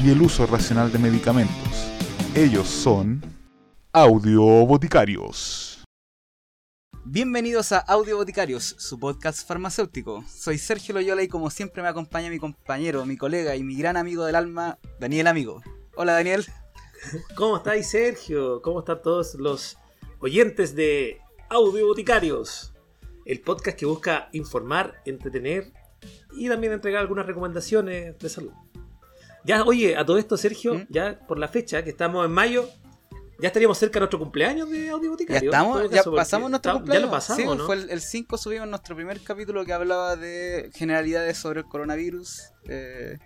y el uso racional de medicamentos. Ellos son Audio Boticarios. Bienvenidos a Audio Boticarios, su podcast farmacéutico. Soy Sergio Loyola y como siempre me acompaña mi compañero, mi colega y mi gran amigo del alma, Daniel Amigo. Hola Daniel. ¿Cómo estáis Sergio? ¿Cómo están todos los oyentes de Audio Boticarios? el podcast que busca informar, entretener y también entregar algunas recomendaciones de salud. Ya, oye, a todo esto, Sergio, ¿Mm? ya por la fecha, que estamos en mayo, ya estaríamos cerca de nuestro cumpleaños de Audio Boticario. Ya estamos, ya pasamos nuestro cumpleaños. Ya lo pasamos, sí, fue el 5 subimos nuestro primer capítulo que hablaba de generalidades sobre el coronavirus. Eh,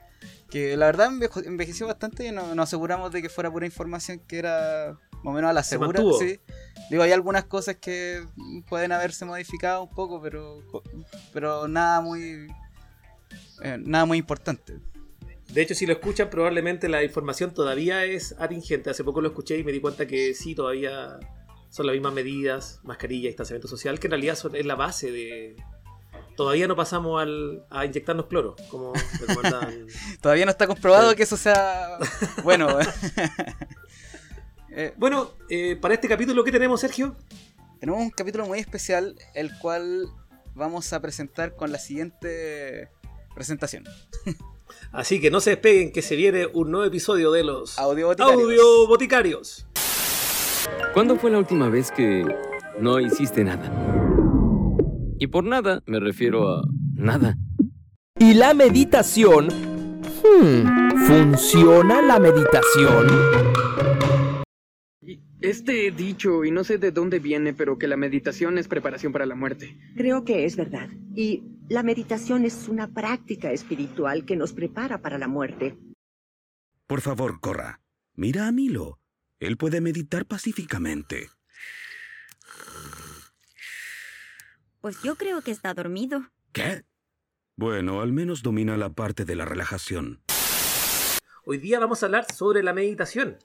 que la verdad envejeció bastante y nos, aseguramos de que fuera pura información que era más o menos a la segura. Sí. Digo, hay algunas cosas que pueden haberse modificado un poco, pero, pero nada muy eh, nada muy importante. De hecho, si lo escuchan, probablemente la información todavía es atingente. Hace poco lo escuché y me di cuenta que sí, todavía son las mismas medidas, mascarilla, distanciamiento social, que en realidad son, es la base de, todavía no pasamos al, a inyectarnos cloro, como todavía no está comprobado que eso sea bueno. Eh, bueno, eh, para este capítulo, ¿qué tenemos, Sergio? Tenemos un capítulo muy especial, el cual vamos a presentar con la siguiente presentación. Así que no se despeguen, que se viene un nuevo episodio de los Audio Boticarios. Audio Boticarios. ¿Cuándo fue la última vez que no hiciste nada? Y por nada me refiero a nada. ¿Y la meditación? Hmm, ¿Funciona la meditación? Este dicho, y no sé de dónde viene, pero que la meditación es preparación para la muerte. Creo que es verdad. Y la meditación es una práctica espiritual que nos prepara para la muerte. Por favor, corra. Mira a Milo. Él puede meditar pacíficamente. Pues yo creo que está dormido. ¿Qué? Bueno, al menos domina la parte de la relajación. Hoy día vamos a hablar sobre la meditación.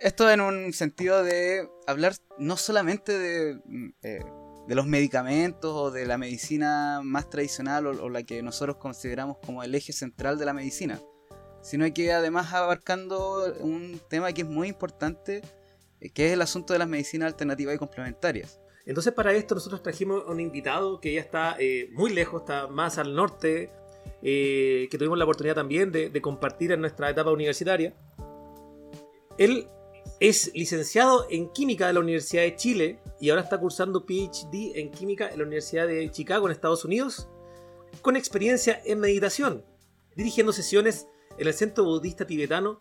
Esto en un sentido de hablar no solamente de, mm, eh, de los medicamentos o de la medicina más tradicional o, la que nosotros consideramos como el eje central de la medicina, sino que además abarcando un tema que es muy importante, eh, que es el asunto de las medicinas alternativas y complementarias. Entonces para esto nosotros trajimos un invitado que ya está eh, muy lejos, está más al norte, eh, que tuvimos la oportunidad también de, compartir en nuestra etapa universitaria. Él es licenciado en química de la Universidad de Chile y ahora está cursando PhD en química en la Universidad de Chicago en Estados Unidos, con experiencia en meditación, dirigiendo sesiones en el centro budista tibetano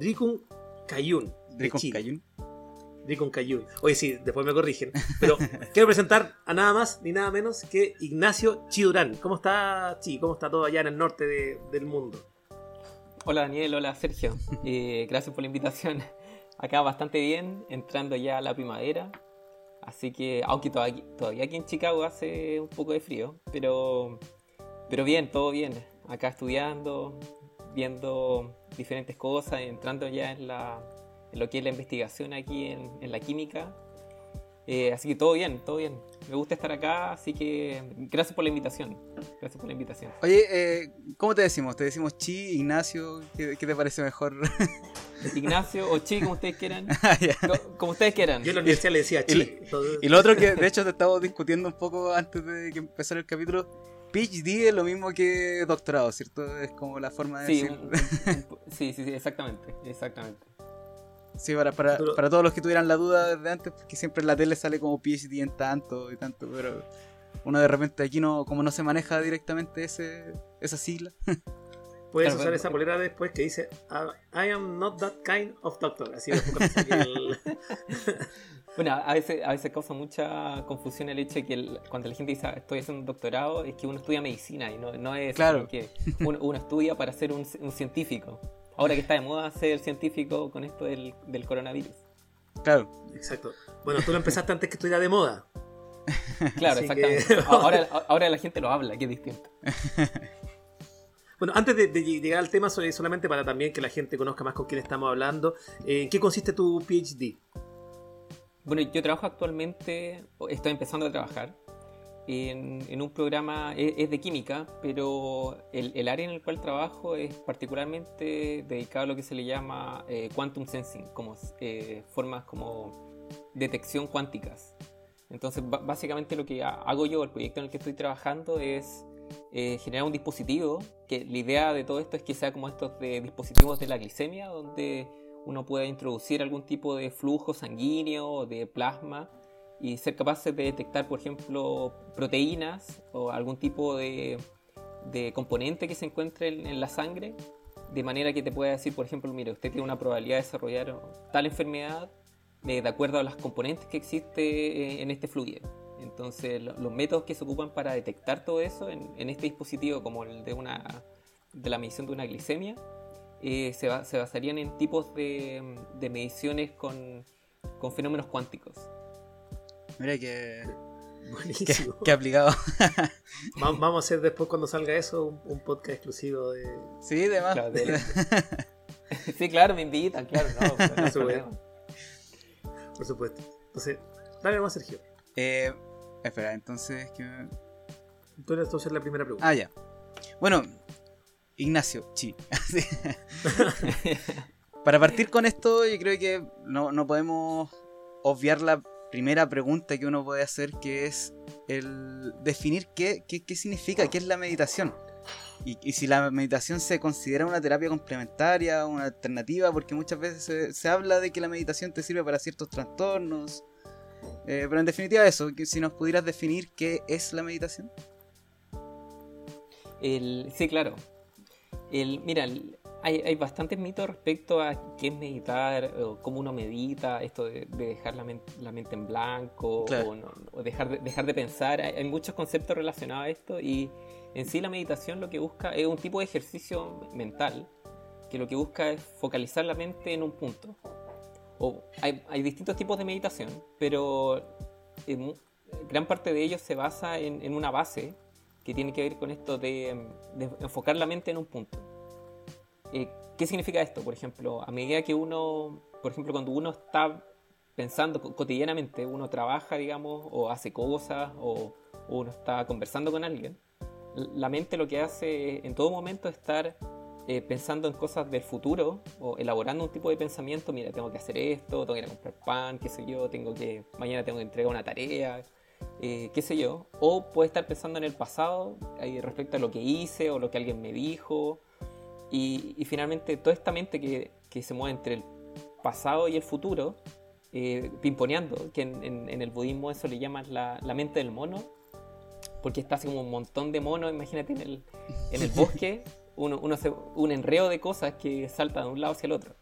Drikung Kayun. Drikung Kayun. Rikon Kayui. Oye, sí, después me corrigen. Pero quiero presentar a nada más ni nada menos que Ignacio Chidurán. ¿Cómo está, Chi? ¿Cómo está todo allá en el norte del mundo? Hola Daniel, hola Sergio. Eh, gracias por la invitación. Acá bastante bien, entrando ya a la primavera. Así que, aunque todavía, todavía aquí en Chicago hace un poco de frío, pero, pero bien, todo bien. Acá estudiando, viendo diferentes cosas, entrando ya en la, en lo que es la investigación aquí en, la química. Eh, así que todo bien, todo bien. Me gusta estar acá, así que gracias por la invitación. Gracias por la invitación. Oye, eh, ¿cómo te decimos? ¿Te decimos Chi, Ignacio? ¿Qué, te parece mejor? Ignacio o Chi, como ustedes quieran. Ah, como, ustedes quieran. Yo en la universidad le decía Chi. Y, lo otro que, de hecho, te estaba discutiendo un poco antes de que empezara el capítulo. PhD es lo mismo que doctorado, ¿cierto? Es como la forma de sí, sí, sí, sí, exactamente, exactamente. Sí, para, para, para, todos los que tuvieran la duda desde antes, porque siempre en la tele sale como PhD en tanto y tanto, pero uno de repente aquí no, como no se maneja directamente ese, esa sigla. Puedes usar esa polera después que dice I am not that kind of doctor. Así Bueno, a veces, a veces causa mucha confusión el hecho de que cuando la gente dice ah, estoy haciendo un doctorado, es que uno estudia medicina y no, no es claro. que uno, estudia para ser un, un científico. Ahora que está de moda ser científico con esto del, del coronavirus. Claro. Exacto. Bueno, tú lo empezaste antes que estuviera de moda. Claro, Así exactamente. que- Ahora, ahora la gente lo habla, que es distinto. Bueno, antes de, de llegar al tema, so- solamente para también que la gente conozca más con quién estamos hablando, eh, ¿en qué consiste tu PhD? Bueno, yo trabajo actualmente, o estoy empezando a trabajar en, en un programa, es, es de química, pero el, el área en el cual trabajo es particularmente dedicado a lo que se le llama eh, quantum sensing, como eh, formas como detección cuánticas. Entonces, básicamente lo que ha- hago yo, el proyecto en el que estoy trabajando es eh, generar un dispositivo, que la idea de todo esto es que sea como estos de dispositivos de la glicemia, donde uno pueda introducir algún tipo de flujo sanguíneo o de plasma y ser capaces de detectar, por ejemplo, proteínas o algún tipo de, de componente que se encuentre en, en la sangre, de manera que te pueda decir, por ejemplo, mire, usted tiene una probabilidad de desarrollar tal enfermedad eh, de acuerdo a las componentes que existe eh, en este fluido. Entonces, lo- los métodos que se ocupan para detectar todo eso en, en este dispositivo, como el de, una, de la medición de una glicemia, eh, se, ba- se basarían en tipos de, de mediciones con, con fenómenos cuánticos. Mira que. Buenísimo. Que, aplicado. Va- Vamos a hacer después, cuando salga eso, un, un podcast exclusivo de. Sí, de más. Claro, de- sí, claro, me invitan, claro, no, pues. Por supuesto. Entonces, dale más, Sergio. Eh, espera, entonces. ¿qué me- entonces la primera pregunta. Ah, ya. Bueno, Ignacio, sí. Para partir con esto, yo creo que no, no podemos obviar la primera pregunta que uno puede hacer, que es el definir qué, qué, qué significa, qué es la meditación. Y, y si la meditación se considera una terapia complementaria, una alternativa, porque muchas veces se, se habla de que la meditación te sirve para ciertos trastornos. Eh, pero en definitiva eso, si nos pudieras definir qué es la meditación. El, sí, claro. El, mira, el- hay, hay bastantes mitos respecto a qué es meditar, o cómo uno medita, esto de, de dejar la, men- la mente en blanco, Claro. o, no- o dejar, de, dejar de pensar. Hay, hay muchos conceptos relacionados a esto y en sí la meditación lo que busca es un tipo de ejercicio mental que lo que busca es focalizar la mente en un punto. O hay, hay distintos tipos de meditación, pero en gran parte de ellos se basa en, en una base que tiene que ver con esto de, de enfocar la mente en un punto. Eh, ¿Qué significa esto? Por ejemplo, a medida que uno, por ejemplo, cuando uno está pensando co- cotidianamente, uno trabaja, digamos, o hace cosas, o, uno está conversando con alguien, la mente lo que hace en todo momento es estar eh, pensando en cosas del futuro o elaborando un tipo de pensamiento, mira, tengo que hacer esto, tengo que ir a comprar pan, qué sé yo, tengo que, mañana tengo que entregar una tarea, eh, qué sé yo, o puede estar pensando en el pasado respecto a lo que hice o lo que alguien me dijo, y, y finalmente toda esta mente que, que se mueve entre el pasado y el futuro, eh, pimponeando, que en, en- en el budismo eso le llaman la, la mente del mono, porque está así como un montón de monos, imagínate en el, en el bosque, uno, uno se- un enreo de cosas que salta de un lado hacia el otro.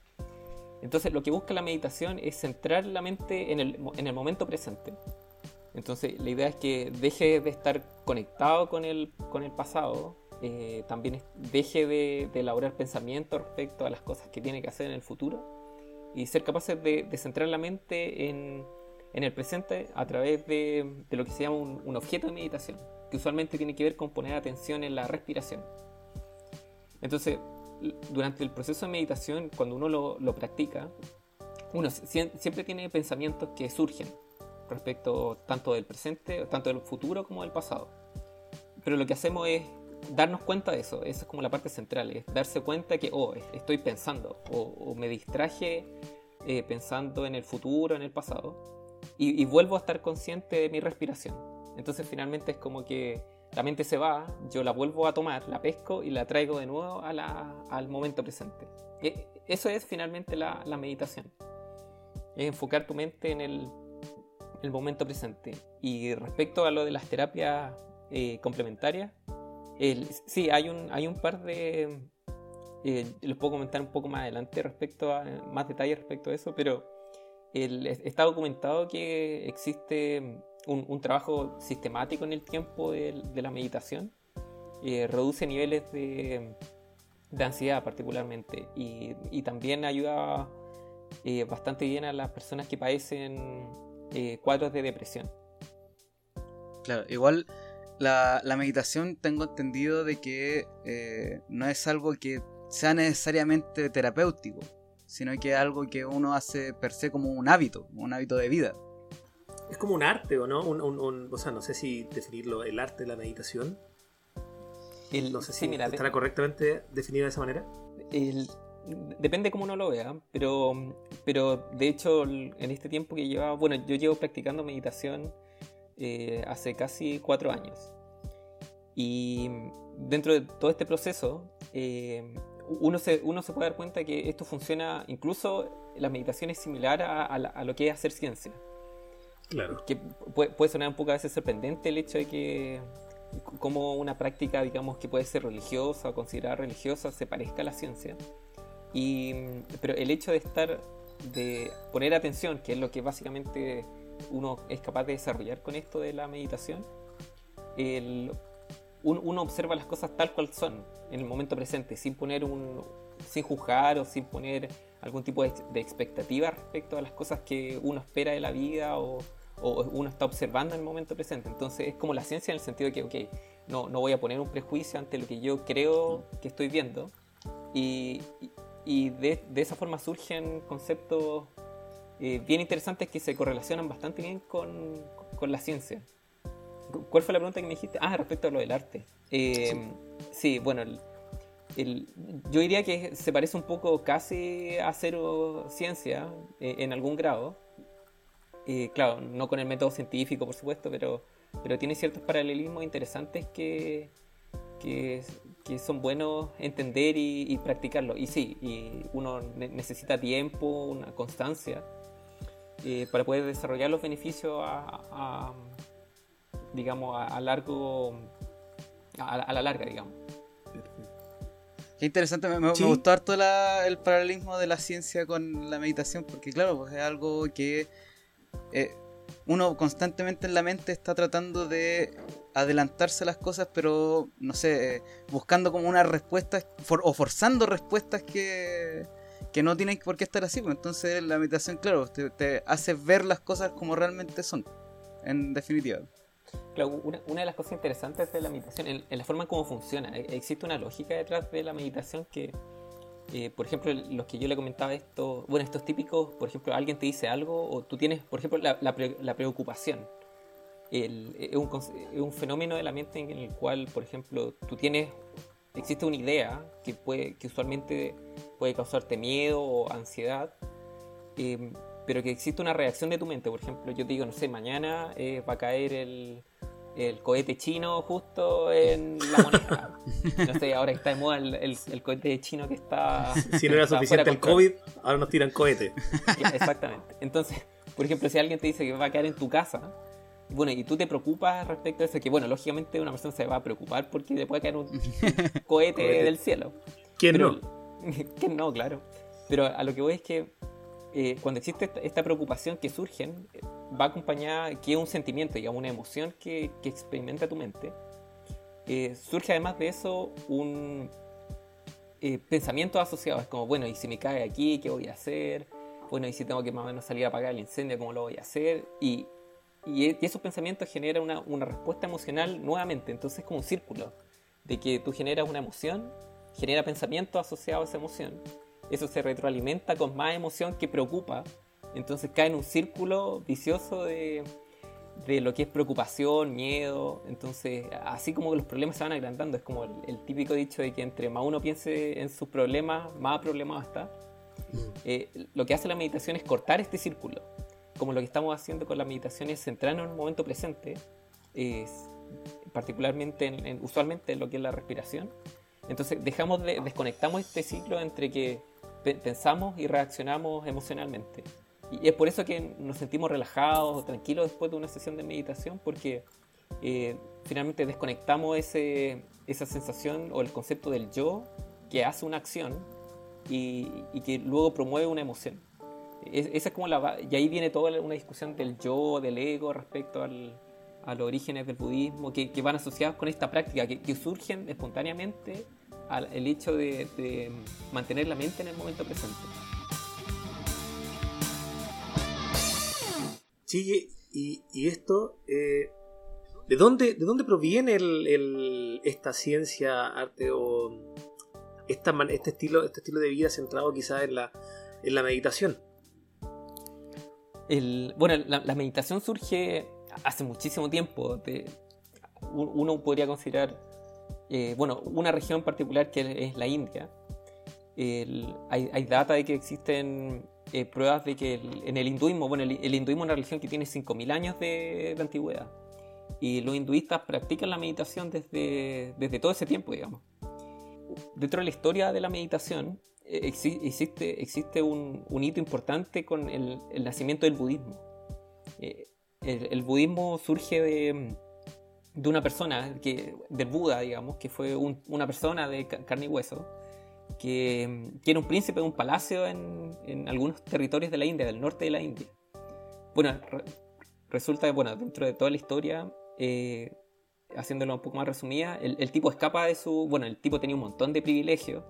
Entonces lo que busca la meditación es centrar la mente en el, en el momento presente. Entonces la idea es que deje de estar conectado con el, con el pasado, eh, también deje de, elaborar pensamientos respecto a las cosas que tiene que hacer en el futuro y ser capaces de, centrar la mente en, el presente a través de, lo que se llama un, objeto de meditación, que usualmente tiene que ver con poner atención en la respiración. Entonces, durante el proceso de meditación, cuando uno lo, lo practica, uno sie- siempre tiene pensamientos que surgen respecto tanto del presente, tanto del futuro como del pasado. Pero lo que hacemos es darnos cuenta de eso, esa es como la parte central, es darse cuenta que, oh, es- estoy pensando, o, me distraje eh, pensando en el futuro, en el pasado, y, vuelvo a estar consciente de mi respiración. Entonces finalmente es como que la mente se va, yo la vuelvo a tomar, la pesco y la traigo de nuevo al momento presente. E- eso es finalmente la, meditación. Es enfocar tu mente en el, el momento presente. Y respecto a lo de las terapias eh, complementarias, el- sí, hay un, hay un par de... eh, les puedo comentar un poco más adelante respecto a más detalles respecto a eso, pero está documentado que existe un, trabajo sistemático en el tiempo de, la meditación. eh, reduce niveles de, de ansiedad particularmente. Y, también ayuda eh, bastante bien a las personas que padecen eh, cuadros de depresión. Claro, igual la, la meditación tengo entendido de que eh, no es algo que sea necesariamente terapéutico, sino que es algo que uno hace per se como un hábito, un hábito de vida. Es como un arte, ¿o no? Un, un- un- o sea, no sé si definirlo, el arte de la meditación. El- No sé sí, si mira, de- estará correctamente definido de esa manera. el- depende cómo uno lo vea, pero, pero de hecho en este tiempo que llevaba, bueno, yo llevo practicando meditación eh, hace casi cuatro años. Y dentro de todo este proceso, eh, uno, se, uno se puede dar cuenta que esto funciona, incluso la meditación es similar a, a la- a lo que es hacer ciencia. Claro. Que puede, puede sonar un poco a veces sorprendente el hecho de que como una práctica, digamos, que puede ser religiosa o considerada religiosa se parezca a la ciencia. Y, pero el hecho de estar, de poner atención, que es lo que básicamente uno es capaz de desarrollar con esto de la meditación, el- un- uno observa las cosas tal cual son en el momento presente, sin poner un, sin juzgar o sin poner algún tipo de, de expectativa respecto a las cosas que uno espera de la vida o, uno está observando en el momento presente. Entonces es como la ciencia en el sentido de que, no, no voy a poner un prejuicio ante lo que yo creo que estoy viendo. Y de, de esa forma surgen conceptos eh, bien interesantes que se correlacionan bastante bien con, con la ciencia. Cu- ¿Cuál fue la pregunta que me dijiste? Ah, respecto a lo del arte. Eh, sí. bueno, el- el- yo diría que se parece un poco casi a hacer oh, ciencia eh, en algún grado. Eh, claro, no con el método científico, por supuesto, pero, pero tiene ciertos paralelismos interesantes que, que, que son buenos entender y, y practicarlo. Y sí, y uno ne- necesita tiempo, una constancia, eh, para poder desarrollar los beneficios a, a- digamos, a, a largo, a, a la larga, digamos. Qué interesante, me, Sí. me gustó harto la- el paralelismo de la ciencia con la meditación, porque claro, pues es algo que eh, uno constantemente en la mente está tratando de adelantarse a las cosas, pero no sé, eh, buscando como unas respuestas for- o forzando respuestas que, que no tienen por qué estar así. pues. Entonces la meditación, claro, te, te hace ver las cosas como realmente son, en definitiva. Claro, una, una de las cosas interesantes de la meditación, en, en la forma en cómo funciona, e- existe una lógica detrás de la meditación que, eh, por ejemplo, los que yo le comentaba esto, bueno, estos típicos, por ejemplo, alguien te dice algo o tú tienes, por ejemplo, la, la pre- la preocupación. El- es, un, es un fenómeno de la mente en el cual, por ejemplo, tú tienes, existe una idea que, puede, que usualmente puede causarte miedo o ansiedad, eh, pero que existe una reacción de tu mente. Por ejemplo, yo te digo, no sé, mañana eh, va a caer el, el cohete chino justo en la moneda. no sé, ahora está de moda el, el- el cohete chino que está. Si no era suficiente el. COVID, ahora nos tiran cohete. Exactamente. Entonces, por ejemplo, si alguien te dice que va a caer en tu casa, bueno, y tú te preocupas respecto a eso, que bueno, lógicamente una persona se va a preocupar porque le puede caer un cohete Cohete. del cielo. ¿Quién Pero- no? ¿Quién no? Claro. Pero a lo que voy es que eh, cuando existe esta, preocupación que surgen, eh, va acompañada, que es un sentimiento, digamos, una emoción que, que experimenta tu mente, eh, surge además de eso un eh, pensamiento asociado. Es como, bueno, ¿y si me cae aquí, qué voy a hacer? Bueno, ¿y si tengo que más o menos salir a apagar el incendio, cómo lo voy a hacer? Y, y, y esos pensamientos generan una, una respuesta emocional nuevamente. Entonces es como un círculo de que tú generas una emoción, genera pensamiento asociado a esa emoción. Eso se retroalimenta con más emoción que preocupa. Entonces cae en un círculo vicioso de, de lo que es preocupación, miedo. Entonces, así como los problemas se van agrandando, es como el, el típico dicho de que entre más uno piense en sus problemas, más problemado está. Eh, lo que hace la meditación es cortar este círculo. Como lo que estamos haciendo con la meditación es centrarnos en el momento presente, es, particularmente, en, en- usualmente en lo que es la respiración. Entonces dejamos de, desconectamos este ciclo entre que pe- pensamos y reaccionamos emocionalmente. Y es por eso que nos sentimos relajados o tranquilos después de una sesión de meditación, porque eh, finalmente desconectamos ese, esa sensación o el concepto del yo que hace una acción y, y que luego promueve una emoción. Es- esa es como la, y ahí viene toda una discusión del yo, del ego respecto al, a los orígenes del budismo, que, que van asociados con esta práctica, que, que surgen espontáneamente al el hecho de, de mantener la mente en el momento presente. Sí, y, y esto, eh, ¿de, dónde, ¿de dónde proviene el, el- esta ciencia, arte o esta, este, estilo, este estilo de vida centrado quizás en la, en la meditación? El, bueno, la, la meditación surge hace muchísimo tiempo. de- uno podría considerar, eh, bueno, una región particular que es la India. Hay, hay data de que existen eh, pruebas de que el- en el hinduismo, bueno, el, hinduismo es una religión que tiene 5.000 años de, antigüedad. Y los hinduistas practican la meditación desde, desde todo ese tiempo, digamos. Dentro de la historia de la meditación, eh, exi- existe, existe un, hito importante con el, nacimiento del budismo. El budismo surge de, de una persona, que, del Buda, digamos, que fue un- una persona de ca- carne y hueso, que, que era un príncipe de un palacio en, algunos territorios de la India, del norte de la India. Bueno, re- resulta que, bueno, dentro de toda la historia, eh, haciéndolo un poco más resumida, el, tipo escapa de su... Bueno, el tipo tenía un montón de privilegios,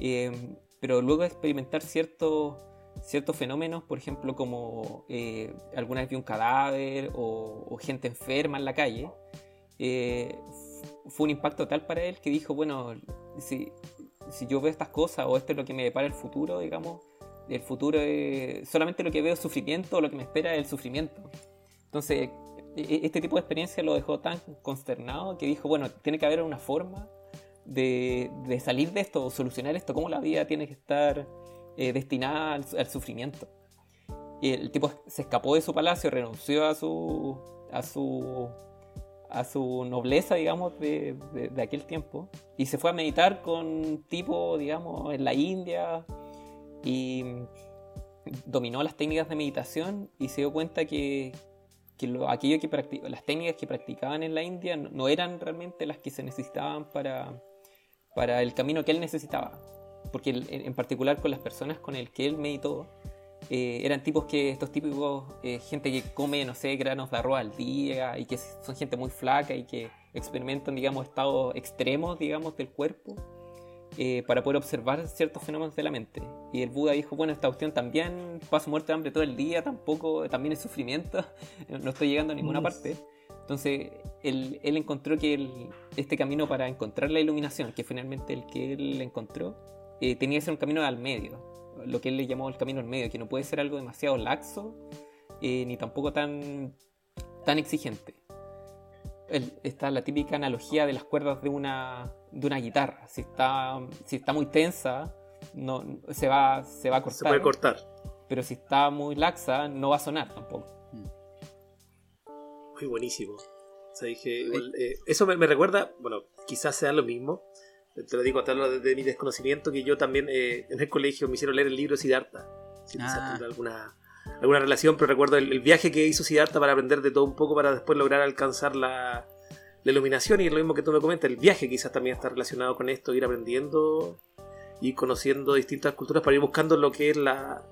eh, pero luego de experimentar ciertos ciertos fenómenos, por ejemplo, como eh, alguna vez vio un cadáver o, o gente enferma en la calle, eh, fue un impacto tal para él que dijo, bueno, si, si yo veo estas cosas o esto es lo que me depara el futuro, digamos, el futuro es solamente lo que veo es sufrimiento lo que me espera es el sufrimiento. Entonces, e- e- este tipo de experiencia lo dejó tan consternado que dijo, bueno, tiene que haber una forma de, de salir de esto solucionar esto, cómo la vida tiene que estar eh, destinada al, al sufrimiento. Y el tipo se escapó de su palacio, renunció a su, a su, a su nobleza, digamos, de, de- aquel tiempo, y se fue a meditar con tipo, digamos, en la India, y dominó las técnicas de meditación y se dio cuenta que, que lo- aquello que las técnicas que practicaban en la India no, eran realmente las que se necesitaban para, para el camino que él necesitaba. Porque en, particular con las personas con el que él meditó, eh, eran tipos que, estos típicos, eh, gente que come, no sé, granos de arroz al día y que son gente muy flaca y que experimentan, digamos, estados extremos, digamos, del cuerpo eh, para poder observar ciertos fenómenos de la mente. Y el Buda dijo, bueno, esta cuestión también paso muerte de hambre todo el día, tampoco, también es sufrimiento, no estoy llegando a ninguna Mm. parte. Entonces, él, él encontró que el- este camino para encontrar la iluminación, que finalmente el que él encontró, tenía que ser un camino al medio, lo que él le llamó el camino al medio, que no puede ser algo demasiado laxo, eh, ni tampoco tan, tan exigente. El- está la típica analogía de las cuerdas de una, de una guitarra. Si está, si está muy tensa, no, se, va, se va a cortar. Se puede cortar. Pero si está muy laxa, no va a sonar tampoco. Muy buenísimo. O sea, dije, igual, eh, eso me, me recuerda, bueno, quizás sea lo mismo. Te lo digo a tal de, de mi desconocimiento que yo también eh, en el colegio me hicieron leer el libro Siddhartha. Si Ah. alguna, alguna relación, pero recuerdo el, el viaje que hizo Siddhartha para aprender de todo un poco para después lograr alcanzar la, la iluminación. Y es lo mismo que tú me comentas, el viaje quizás también está relacionado con esto, ir aprendiendo y conociendo distintas culturas para ir buscando lo que es la,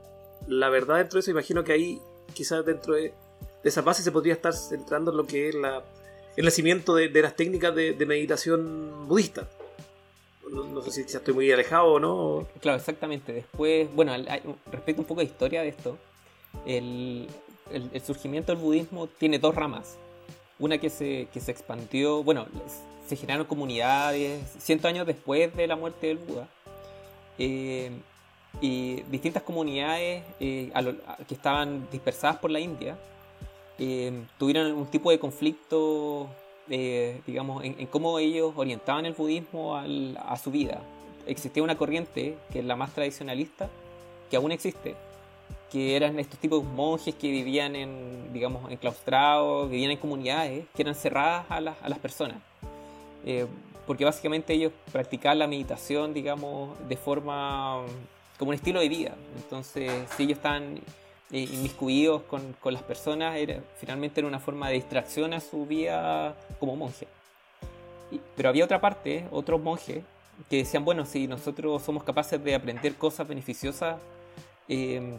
la verdad dentro de eso. Imagino que ahí quizás dentro de, de esa base se podría estar centrando en lo que es la, el nacimiento de, de las técnicas de, de meditación budista. No, sé si ya estoy muy alejado o no. Claro, exactamente. Después, bueno, respecto un poco de historia de esto, el, surgimiento del budismo tiene dos ramas. Una que se, que se expandió, bueno, se generaron comunidades cientos años después de la muerte del Buda. Eh, y distintas comunidades eh, que estaban dispersadas por la India eh, tuvieron un tipo de conflicto, eh, digamos, en, en cómo ellos orientaban el budismo al- a su vida. Existía una corriente, que es la más tradicionalista, que aún existe, que eran estos tipos de monjes que vivían en, digamos, enclaustrados, vivían en comunidades que eran cerradas a las, a las personas. Eh, porque básicamente ellos practicaban la meditación, digamos, de forma como un estilo de vida. Entonces, si ellos estaban eh, inmiscuidos con, con las personas, era, finalmente era una forma de distracción a su vida como monje. Y- pero había otra parte, otros monjes, que decían, bueno, si nosotros somos capaces de aprender cosas beneficiosas eh,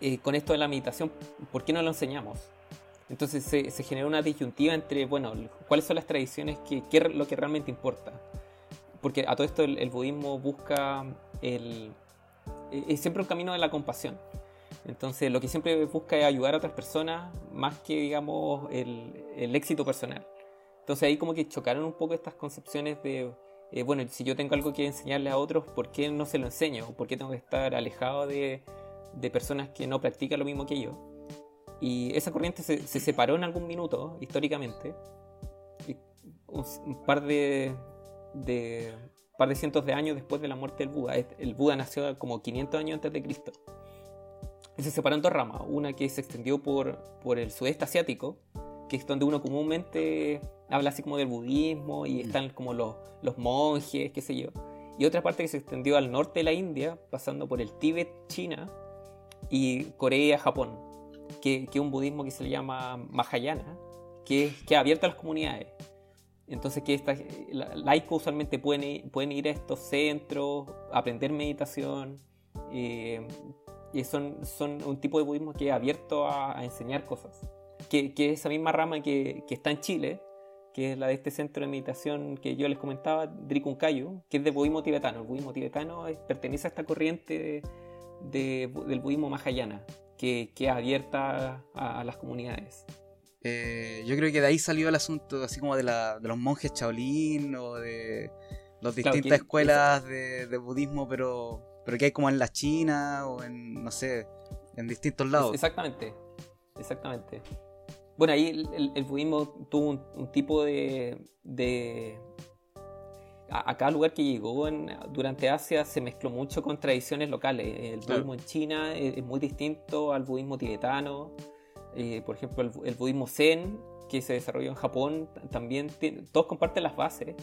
eh, con esto de la meditación, ¿por qué no lo enseñamos? Entonces se, se generó una disyuntiva entre, bueno, cuáles son las tradiciones, qué es lo que realmente importa. porque a todo esto el, el budismo busca el, es siempre un camino de la compasión. Entonces lo que siempre busca es ayudar a otras personas más que, digamos, el, éxito personal. Entonces ahí como que chocaron un poco estas concepciones de, eh, bueno, si yo tengo algo que enseñarle a otros, ¿por qué no se lo enseño? ¿Por qué tengo que estar alejado de, personas que no practican lo mismo que yo? Y esa corriente se, se separó en algún minuto, históricamente. Y un, un de par de cientos de años después de la muerte del Buda. El Buda nació como 500 años antes de Cristo. Se separó en dos ramas. Una que se extendió por, por el sudeste asiático, que es donde uno comúnmente habla así como del budismo y están como los, los monjes, qué sé yo. Y otra parte que se extendió al norte de la India, pasando por el Tíbet, China y Corea, Japón, que es un budismo que se le llama Mahayana, que es que abierto a las comunidades. Entonces, que estas laicos usualmente pueden ir, pueden ir a estos centros, aprender meditación, eh, y son, son un tipo de budismo que es abierto a, a enseñar cosas. Que, que, esa misma rama que, que, está en Chile, que es la de este centro de meditación que yo les comentaba, Drikunkayu, que es de budismo tibetano. El budismo tibetano es, pertenece a esta corriente de, de, del budismo mahayana, que, que es abierta a, a las comunidades. Eh, yo creo que de ahí salió el asunto así como de, la, de los monjes Shaolin o de las distintas claro, escuelas de, de, budismo, pero, pero que hay como en la China o en, no sé, en distintos lados. Exactamente, exactamente. Bueno, ahí el, el, el budismo tuvo un, un tipo de, de... A, cada lugar que llegó en, durante Asia se mezcló mucho con tradiciones locales. El budismo claro. en China es, es muy distinto al budismo tibetano. Eh, por ejemplo, el, el, budismo zen, que se desarrolló en Japón, también tiene, todos comparten las bases,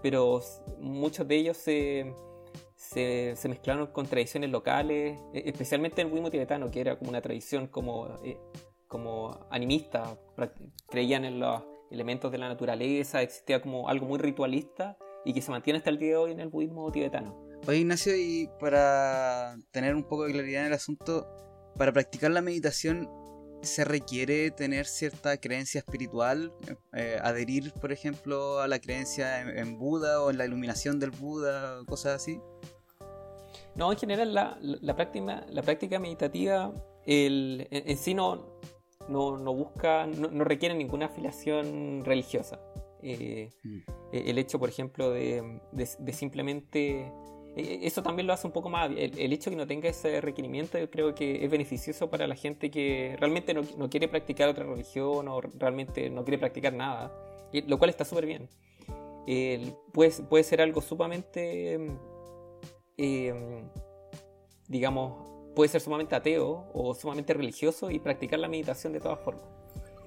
pero muchos de ellos se, se, mezclaron con tradiciones locales, especialmente el budismo tibetano, que era como una tradición como, eh, como animista, creían en los elementos de la naturaleza, existía como algo muy ritualista y que se mantiene hasta el día de hoy en el budismo tibetano. Oye Ignacio, y para tener un poco de claridad en el asunto, para practicar la meditación se requiere tener cierta creencia espiritual, eh, adherir, por ejemplo, a la creencia en, en, Buda o en la iluminación del Buda, cosas así? No, en general la, la, práctica, la práctica meditativa el, en, en, sí no, no, no busca, no, no, requiere ninguna afiliación religiosa. Eh, mm. El hecho, por ejemplo, de, de, de simplemente eso también lo hace un poco más. El, el, hecho de que no tenga ese requerimiento, yo creo que es beneficioso para la gente que realmente no, no quiere practicar otra religión o realmente no quiere practicar nada, lo cual está súper bien. Eh, puede, puede ser algo sumamente, eh, digamos, puede ser sumamente ateo o sumamente religioso y practicar la meditación de todas formas.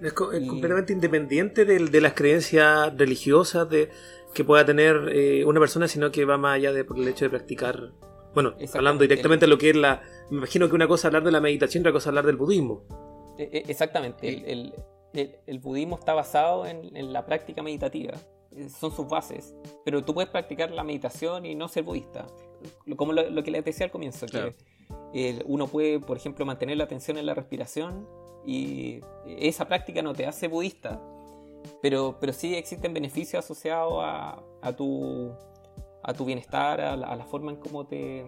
Es, co es y... completamente independiente de, de, las creencias religiosas, de que pueda tener eh, una persona, sino que va más allá de por el hecho de practicar. Bueno, hablando directamente de lo que es la. Me imagino que una cosa es hablar de la meditación, otra cosa es hablar del budismo. E, exactamente. El, el, el, el, budismo está basado en, en, la práctica meditativa. Eh, son sus bases. Pero tú puedes practicar la meditación y no ser budista. Como lo, lo que les decía al comienzo. Claro. Que uno puede, por ejemplo, mantener la atención en la respiración y esa práctica no te hace budista, pero, pero sí existen beneficios asociados a, a, tu, a tu bienestar, a la, a la forma en cómo te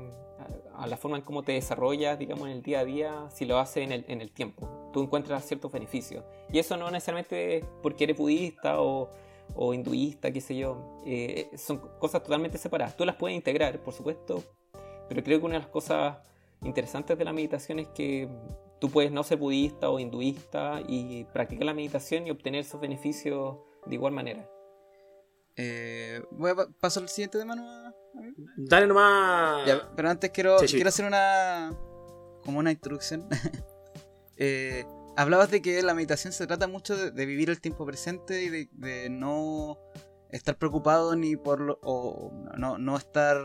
a, la forma en cómo te desarrollas, digamos, en el día a día, si lo haces en el, en el tiempo. Tú encuentras ciertos beneficios. Y eso no necesariamente es porque eres budista o, o hinduista, qué sé yo. Eh, son cosas totalmente separadas. Tú las puedes integrar, por supuesto, pero creo que una de las cosas interesantes de la meditación es que tú puedes no ser budista o hinduista y practicar la meditación y obtener esos beneficios de igual manera. Eh, voy a pasar al siguiente de mano. Dale nomás. Ya, pero antes quiero, sí, sí. quiero hacer una. como una introducción. eh, hablabas de que la meditación se trata mucho de, de vivir el tiempo presente y de, de, no estar preocupado ni por lo, o no, no estar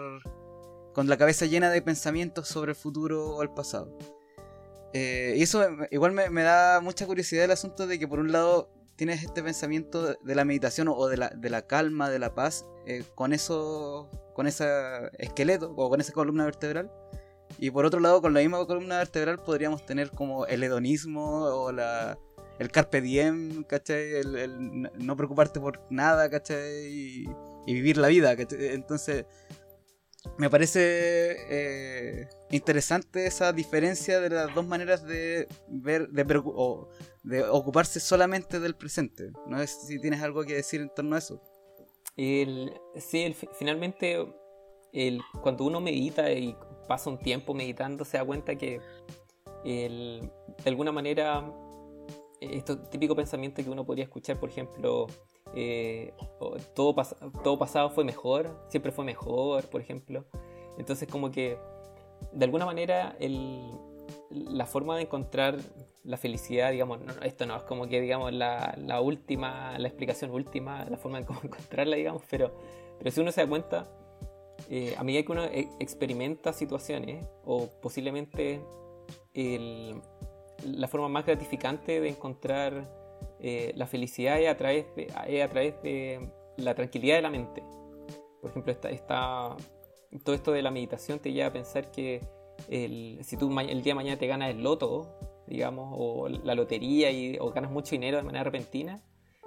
con la cabeza llena de pensamientos sobre el futuro o el pasado. Eh, y eso igual me, da mucha curiosidad el asunto de que por un lado tienes este pensamiento de la meditación o de la, de la calma, de la paz, eh, con eso, con ese esqueleto o con esa columna vertebral. Y por otro lado, con la misma columna vertebral podríamos tener como el hedonismo o la, el carpe diem, ¿cachai? El, el no preocuparte por nada, ¿cachai? Y, y vivir la vida. ¿cachai? Entonces, me parece eh, interesante esa diferencia de las dos maneras de ver, de, ocuparse solamente del presente. No es si tienes algo que decir en torno a eso. El, sí, finalmente, el, cuando uno medita y pasa un tiempo meditando, se da cuenta que de alguna manera, estos típico pensamiento que uno podría escuchar, por ejemplo, eh, todo, pas- todo pasado fue mejor, siempre fue mejor, por ejemplo. Entonces, como que de alguna manera, el, la forma de encontrar la felicidad, digamos, no, esto no es como que, digamos, la, la última, la explicación última, la forma de cómo encontrarla, digamos, pero, pero si uno se da cuenta, eh, a medida que uno e- experimenta situaciones, o posiblemente el- la forma más gratificante de encontrar eh, la felicidad es a, través de, es a través de la tranquilidad de la mente. Por ejemplo, esta, esta- todo esto de la meditación te lleva a pensar que si tú el día de mañana te ganas el loto, digamos, o la lotería y, o ganas mucho dinero de manera repentina,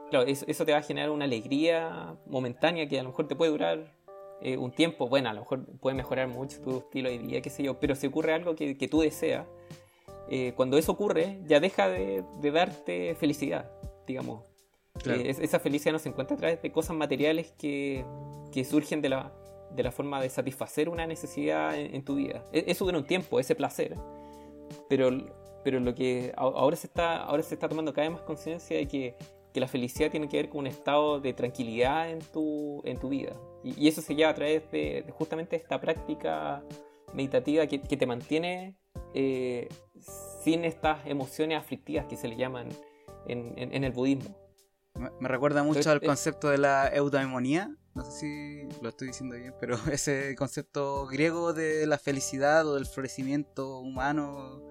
claro, eso, te va a generar una alegría momentánea que a lo mejor te puede durar eh, un tiempo. Bueno, a lo mejor puede mejorar mucho tu estilo de vida, qué sé yo, pero si ocurre algo que, que tú deseas, eh, cuando eso ocurre, ya deja de, de darte felicidad, digamos. Claro. Eh, es- esa felicidad no se encuentra a través de cosas materiales que, que surgen de la, de la forma de satisfacer una necesidad en, en tu vida. E- Eso dura un tiempo, ese placer. Pero, pero lo que ahora se está, ahora se está tomando cada vez más conciencia de que, que la felicidad tiene que ver con un estado de tranquilidad en tu, en tu vida. Y, y eso se lleva a través de, de justamente esta práctica meditativa que, que te mantiene eh, sin estas emociones aflictivas que se le llaman en, en- en el budismo. Me, me recuerda mucho Entonces, al eh, concepto de la eudaimonia. No sé si lo estoy diciendo bien, pero ese concepto griego de la felicidad o del florecimiento humano,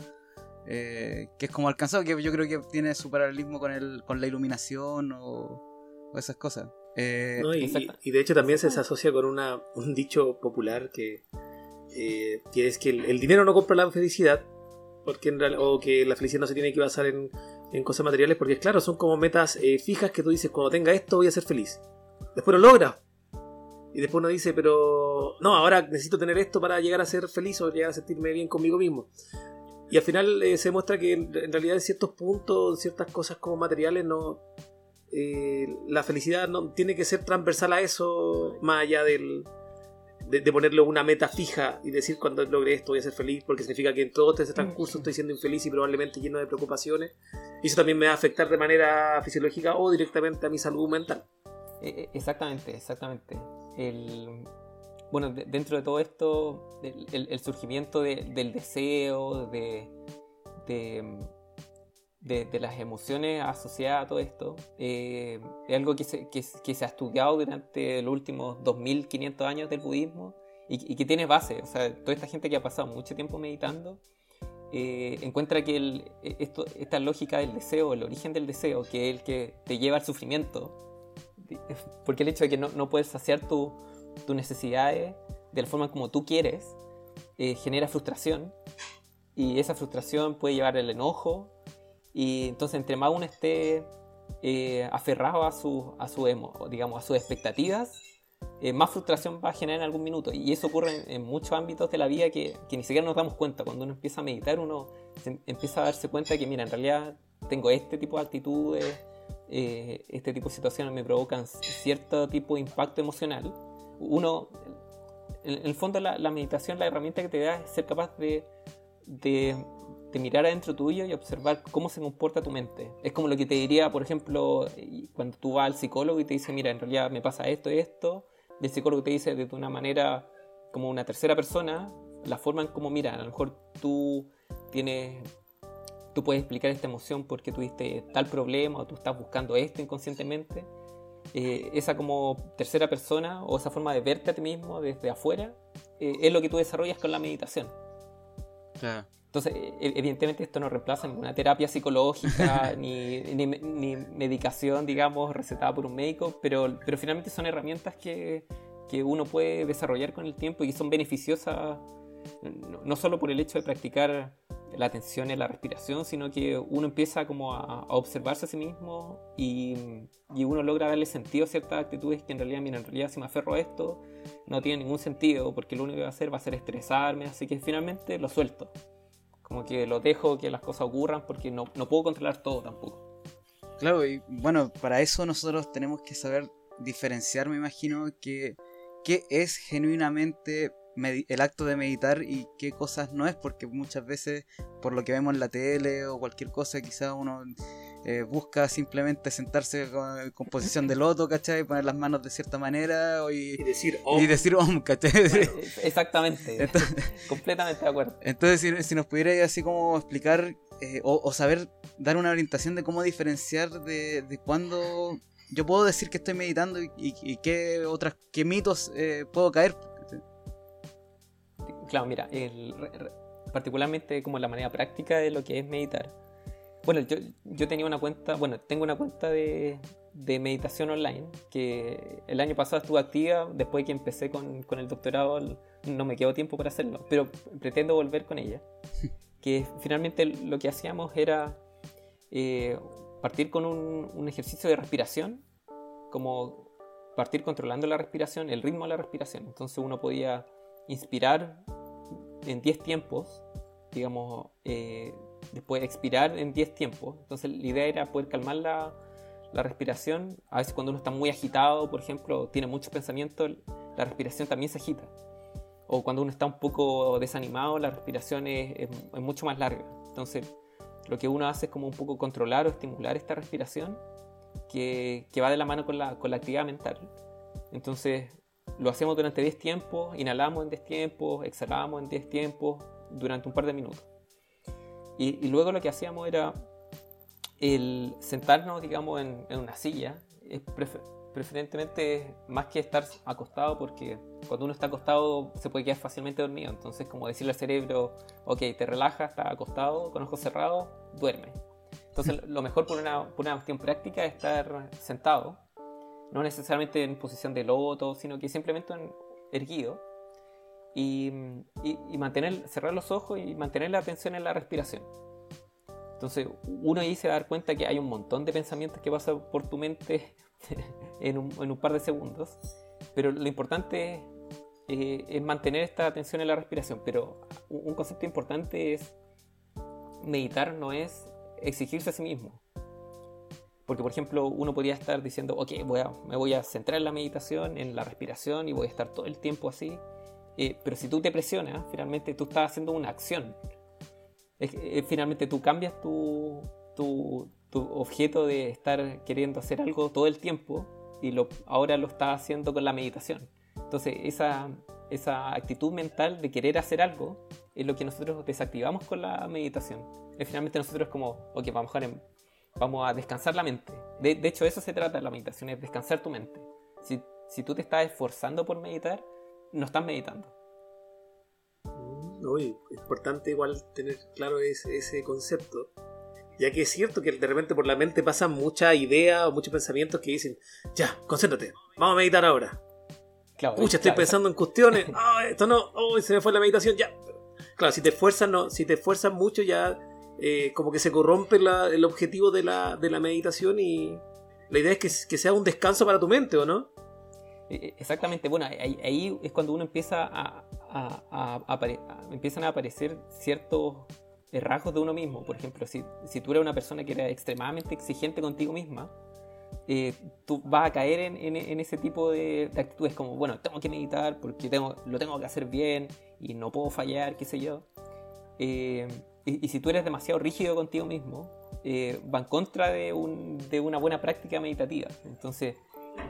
eh, que es como alcanzado, que yo creo que tiene su paralelismo con, el, con la iluminación o, o esas cosas. Eh, ¿no? Y, exacto. y- y de hecho también se, se asocia con una, un dicho popular que, eh, que es que el, el dinero no compra la felicidad, porque en real- o que la felicidad no se tiene que basar en, en cosas materiales, porque claro, son como metas eh, fijas que tú dices, cuando tenga esto voy a ser feliz. Después lo logra. Y después uno dice, pero no, ahora necesito tener esto para llegar a ser feliz o llegar a sentirme bien conmigo mismo. Y al final eh, se muestra que en, realidad en ciertos puntos, ciertas cosas como materiales, no, eh, la felicidad no tiene que ser transversal a eso, más allá del, de, de ponerle una meta fija y decir cuando logre esto voy a ser feliz, porque significa que en todo este transcurso estoy siendo infeliz y probablemente lleno de preocupaciones. Y eso también me va a afectar de manera fisiológica o directamente a mi salud mental. Eh, eh, Exactamente, exactamente. El, bueno, de- dentro de todo esto, el, el- el surgimiento de- del deseo, de, de, las emociones asociadas a todo esto, eh, es algo que se, que, se ha estudiado durante los últimos 2500 años del budismo y, que tiene base. O sea, toda esta gente que ha pasado mucho tiempo meditando eh, encuentra que esto, esta lógica del deseo, el origen del deseo, que es el que te lleva al sufrimiento, porque el hecho de que no, no puedes saciar tu- tus necesidades de la forma como tú quieres eh, genera frustración y esa frustración puede llevar al enojo y entonces entre más uno esté eh, aferrado a su, a su emo, digamos, a sus expectativas, eh, más frustración va a generar en algún minuto. Y eso ocurre en, en muchos ámbitos de la vida que, que ni siquiera nos damos cuenta. Cuando uno empieza a meditar, uno se- empieza a darse cuenta de que, mira, en realidad tengo este tipo de actitudes, eh, este tipo de situaciones me provocan cierto tipo de impacto emocional. Uno, en, en el fondo, la, la meditación, la herramienta que te da es ser capaz de, de, de mirar adentro tuyo y observar cómo se comporta tu mente. Es como lo que te diría, por ejemplo, cuando tú vas al psicólogo y te dice, mira, en realidad me pasa esto y esto, y el psicólogo te dice de una manera como una tercera persona, la forma en cómo, mira, a lo mejor tú tienes tú puedes explicar esta emoción porque tuviste tal problema o tú estás buscando esto inconscientemente. Eh, esa como tercera persona o esa forma de verte a ti mismo desde afuera eh, es lo que tú desarrollas con la meditación. Claro. Entonces, e- evidentemente esto no reemplaza ninguna terapia psicológica ni, ni- ni medicación, digamos, recetada por un médico, pero, pero finalmente son herramientas que, que uno puede desarrollar con el tiempo y son beneficiosas no, no solo por el hecho de practicar la atención en la respiración, sino que uno empieza como a, a observarse a sí mismo y, y, uno logra darle sentido a ciertas actitudes que en realidad, mira, en realidad si me aferro a esto no tiene ningún sentido porque lo único que va a hacer va a ser estresarme, así que finalmente lo suelto. Como que lo dejo que las cosas ocurran porque no, no puedo controlar todo tampoco. Claro, y bueno, para eso nosotros tenemos que saber diferenciar, me imagino, que, qué es genuinamente el acto de meditar y qué cosas no es, porque muchas veces por lo que vemos en la tele o cualquier cosa, quizás uno eh, busca simplemente sentarse con, posición de loto, ¿cachai? Poner las manos de cierta manera y, decir om, y decir ¿cachai? exactamente, completamente de acuerdo. Entonces, si, si nos pudierais así como explicar eh, o, saber dar una orientación de cómo diferenciar de, de cuándo yo puedo decir que estoy meditando y, qué otras qué mitos eh, puedo caer. Claro, mira, particularmente como la manera práctica de lo que es meditar. Bueno, yo, yo tenía una cuenta, bueno, tengo una cuenta de, de, meditación online que el año pasado estuvo activa, después que empecé con, con el doctorado no me quedó tiempo para hacerlo, pero pretendo volver con ella. que finalmente lo que hacíamos era eh, partir con un, un, ejercicio de respiración, como partir controlando la respiración, el ritmo de la respiración. Entonces uno podía inspirar en 10 tiempos, digamos, eh, después expirar en 10 tiempos. Entonces la idea era poder calmar la, la, respiración. A veces cuando uno está muy agitado, por ejemplo, tiene muchos pensamientos, la respiración también se agita o cuando uno está un poco desanimado, la respiración es, mucho más larga. Entonces, lo que uno hace es como un poco controlar o estimular esta respiración que, va de la mano con la, con la, actividad mental. Entonces, lo hacemos durante 10 tiempos, inhalamos en 10 tiempos, exhalamos en 10 tiempos durante un par de minutos. Y, luego lo que hacíamos era el sentarnos, digamos, en, una silla. Es preferentemente más que estar acostado porque cuando uno está acostado se puede quedar fácilmente dormido. Entonces como decirle al cerebro, ok, te relajas, está acostado, con ojos cerrados, duerme. Entonces lo mejor por una, por una cuestión práctica es estar sentado, no necesariamente en posición de loto, sino que simplemente en, erguido. Y, mantener, cerrar los ojos y mantener la atención en la respiración. Entonces uno ahí se va a dar cuenta que hay un montón de pensamientos que pasan por tu mente en, un, par de segundos. Pero lo importante eh, es, mantener esta atención en la respiración. Pero un, concepto importante es meditar no es exigirse a sí mismo. Porque, por ejemplo, uno podría estar diciendo, ok, voy a, me voy a centrar en la meditación, en la respiración y voy a estar todo el tiempo así. Eh, pero si tú te presionas, finalmente tú estás haciendo una acción. Eh, finalmente tú cambias tu, tu, objeto de estar queriendo hacer algo todo el tiempo y ahora lo estás haciendo con la meditación. Entonces esa, esa actitud mental de querer hacer algo es lo que nosotros desactivamos con la meditación. Es finalmente nosotros como, ok, vamos a, vamos a descansar la mente. De, de, hecho eso se trata la meditación, es descansar tu mente. Si, si tú te estás esforzando por meditar, no estás meditando. Uy, es importante igual tener claro ese, ese concepto ya que es cierto que de repente por la mente pasan muchas ideas o muchos pensamientos que dicen, ya, concéntrate, vamos a meditar ahora. Claro, Pucha, estoy pensando en cuestiones, ah, esto no, oh, se me fue la meditación, ya. Claro, si te esfuerzas, no, si te esfuerzas mucho ya eh, como que se corrompe el objetivo de la, de la meditación y la idea es que, que, sea un descanso para tu mente, ¿o no? E, e, exactamente, bueno, ahí, es cuando uno empieza a, a, a empiezan a aparecer ciertos rasgos de uno mismo. Por ejemplo, si, si tú eres una persona que era extremadamente exigente contigo misma, eh, tú vas a caer en, en, ese tipo de, actitudes como, bueno, tengo que meditar porque tengo, lo tengo que hacer bien y no puedo fallar, qué sé yo. Eh, y, si tú eres demasiado rígido contigo mismo, eh, va en contra de, un, de una buena práctica meditativa. Entonces,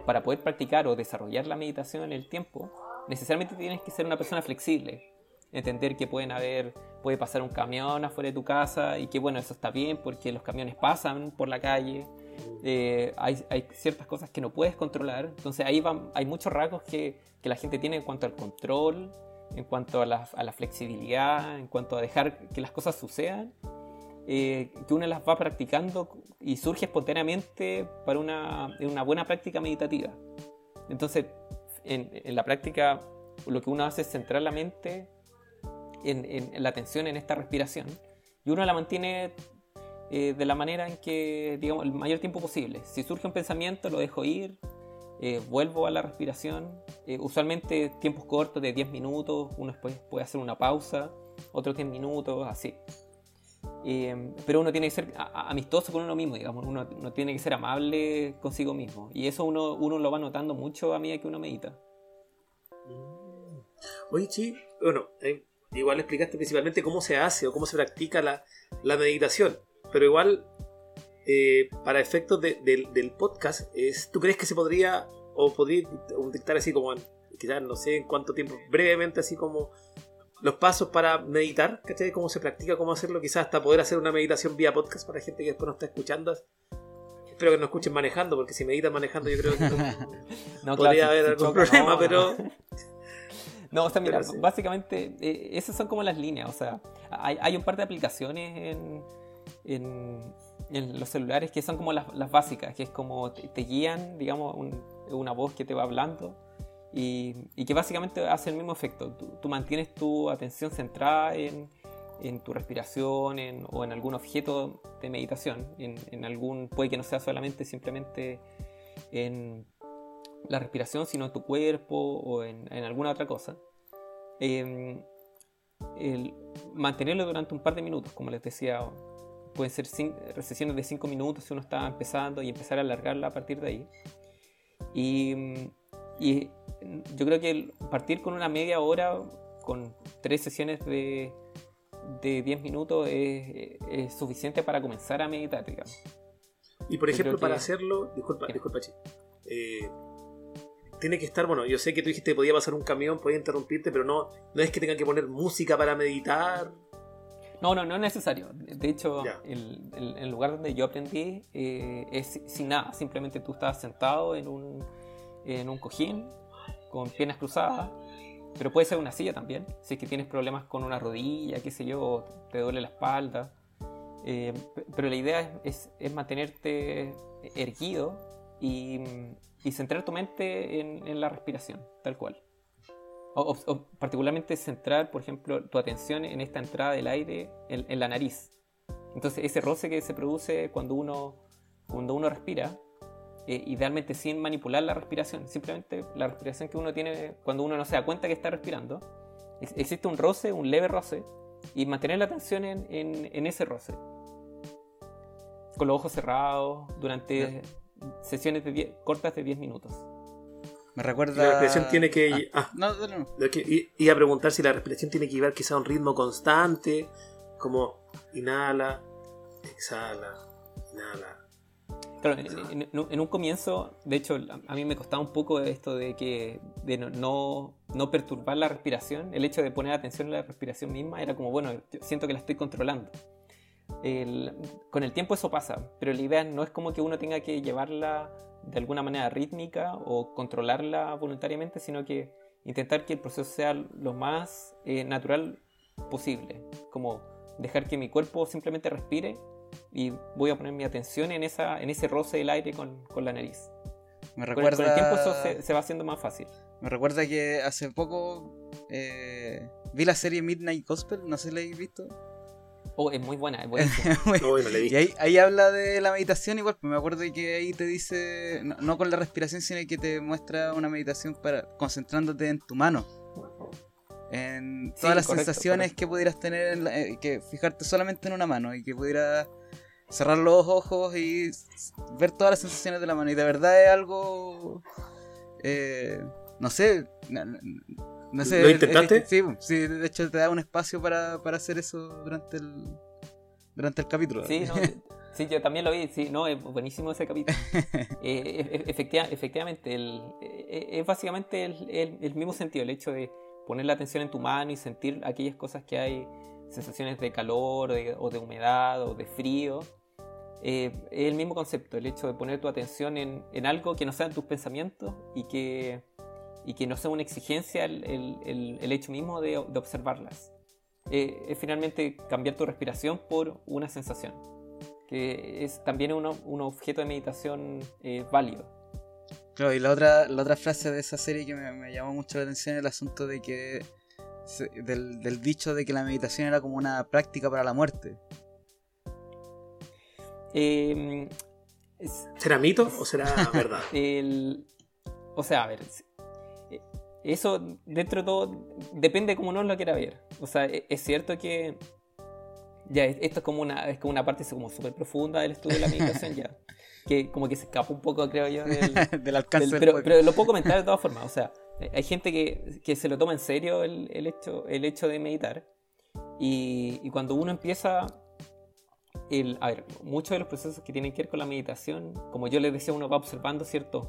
para poder practicar o desarrollar la meditación en el tiempo, necesariamente tienes que ser una persona flexible entender que pueden haber, puede pasar un camión afuera de tu casa y que bueno, eso está bien porque los camiones pasan por la calle. Eh, hay, hay, ciertas cosas que no puedes controlar. Entonces ahí van, hay muchos rasgos que, que, la gente tiene en cuanto al control, en cuanto a la, a la flexibilidad, en cuanto a dejar que las cosas sucedan, eh, que uno las va practicando y surge espontáneamente para una, una buena práctica meditativa. Entonces, en, en la práctica, lo que uno hace es centrar la mente en, la atención en esta respiración y uno la mantiene eh, de la manera en que, digamos, el mayor tiempo posible. Si surge un pensamiento, lo dejo ir, eh, vuelvo a la respiración. Eh, usualmente tiempos cortos de 10 minutos, uno después puede hacer una pausa, otros 10 minutos, así. Pero uno tiene que ser amistoso con uno mismo, digamos, uno, tiene que ser amable consigo mismo. Y eso uno, uno lo va notando mucho a medida que uno medita. Mm. Oye, sí, bueno, igual explicaste principalmente cómo se hace o cómo se practica la, la meditación. Pero igual, eh, para efectos del podcast, es, ¿tú crees que se podría o podría dictar así como, quizás no sé en cuánto tiempo, brevemente así como los pasos para meditar, ¿cachai? Cómo se practica, cómo hacerlo, quizás hasta poder hacer una meditación vía podcast para gente que después no está escuchando. Espero que no escuchen manejando, porque si meditan manejando yo creo que no, podría haber algún problema, pero... No, o sea, mira, básicamente eh, esas son como las líneas, o sea, hay, hay un par de aplicaciones en, en, los celulares que son como las, básicas, que es como te, guían, digamos, una voz que te va hablando y, que básicamente hace el mismo efecto. Tú, mantienes tu atención centrada en, tu respiración o en algún objeto de meditación, en, algún, puede que no sea solamente simplemente en la respiración, sino en tu cuerpo o en, alguna otra cosa. Em, mantenerlo durante un par de minutos, como les decía pueden ser recesiones de 5 minutos si uno está empezando y empezar a alargarla a partir de ahí. Y, y yo creo que partir con una media hora, con tres sesiones de, de 10 minutos, es, es, suficiente para comenzar a meditar, digamos. Y por ejemplo, para hacerlo, disculpa, disculpa, eh, tiene que estar, bueno, yo sé que tú dijiste que podía pasar un camión, podía interrumpirte, pero no, no es que tengan que poner música para meditar. No, no, no es necesario. De hecho, el, lugar donde yo aprendí eh, es sin nada. Simplemente tú estás sentado en un, en un cojín con piernas cruzadas. Pero puede ser una silla también. Si es que tienes problemas con una rodilla, qué sé yo, te duele la espalda. Eh, pero la idea es, mantenerte erguido y, centrar tu mente en, en la respiración, tal cual. O, particularmente centrar, por ejemplo, tu atención en esta entrada del aire en, la nariz. Entonces, ese roce que se produce cuando uno, cuando uno respira, eh, idealmente sin manipular la respiración, simplemente la respiración que uno tiene cuando uno no se da cuenta que está respirando, existe un roce, un leve roce, y mantener la atención en, en, ese roce. Con los ojos cerrados durante sesiones de cortas de 10 minutos. Me recuerda. La respiración tiene que. Ah, ah, no, no, no. Y, a preguntar si la respiración tiene que llevar quizá a un ritmo constante, como inhala, exhala, inhala. Claro, en, un comienzo, de hecho, a mí me costaba un poco esto de que de no, no, perturbar la respiración. El hecho de poner atención en la respiración misma era como, bueno, siento que la estoy controlando. con el tiempo eso pasa, pero la idea no es como que uno tenga que llevarla de alguna manera rítmica o controlarla voluntariamente, sino que intentar que el proceso sea lo más eh, natural posible, como dejar que mi cuerpo simplemente respire y voy a poner mi atención en, esa, en ese roce del aire con, la nariz. Me recuerda... Con el, tiempo eso se, va haciendo más fácil. Me recuerda que hace poco eh, vi la serie Midnight Gospel, no sé si la habéis visto. Oh, es muy buena, es buena. y ahí, ahí, habla de la meditación igual, pues me acuerdo que ahí te dice, no, con la respiración, sino que te muestra una meditación para concentrándote en tu mano. En todas las sensaciones que pudieras tener, en eh, que fijarte solamente en una mano y que pudieras cerrar los ojos y ver todas las sensaciones de la mano. Y de verdad es algo, eh, no sé, no sé, ¿Lo intentaste? sí, sí, de hecho te da un espacio para, para hacer eso durante el durante el capítulo. Sí, no, sí, yo también lo vi, sí, no, es buenísimo ese capítulo. eh, efectivamente, el, es básicamente el, el, mismo sentido, el hecho de poner la atención en tu mano y sentir aquellas cosas que hay, sensaciones de calor o de humedad o de frío. Eh, es el mismo concepto, el hecho de poner tu atención en, en algo que no sean tus pensamientos y que y que no sea una exigencia el, el, el hecho mismo de, de observarlas. Eh, es finalmente cambiar tu respiración por una sensación, que es también un, un objeto de meditación eh, válido. Claro, y la otra, la otra frase de esa serie que me, me, llamó mucho la atención es el asunto de que del, del dicho de que la meditación era como una práctica para la muerte. Eh, es- ¿Será mito o será verdad? el- o sea, a ver, eh, eso dentro de todo depende como uno lo quiera ver. O sea, e- es cierto que ya es- esto es como una es como una parte como súper profunda del estudio de la meditación ya, que como que se escapa un poco creo yo del, Del alcance del- del pero, pero lo puedo comentar de todas formas. O sea, eh, hay gente que, que se lo toma en serio el, el hecho, el hecho de meditar. Y, y cuando uno empieza. El, a ver, muchos de los procesos que tienen que ver con la meditación, como yo les decía, uno va observando ciertas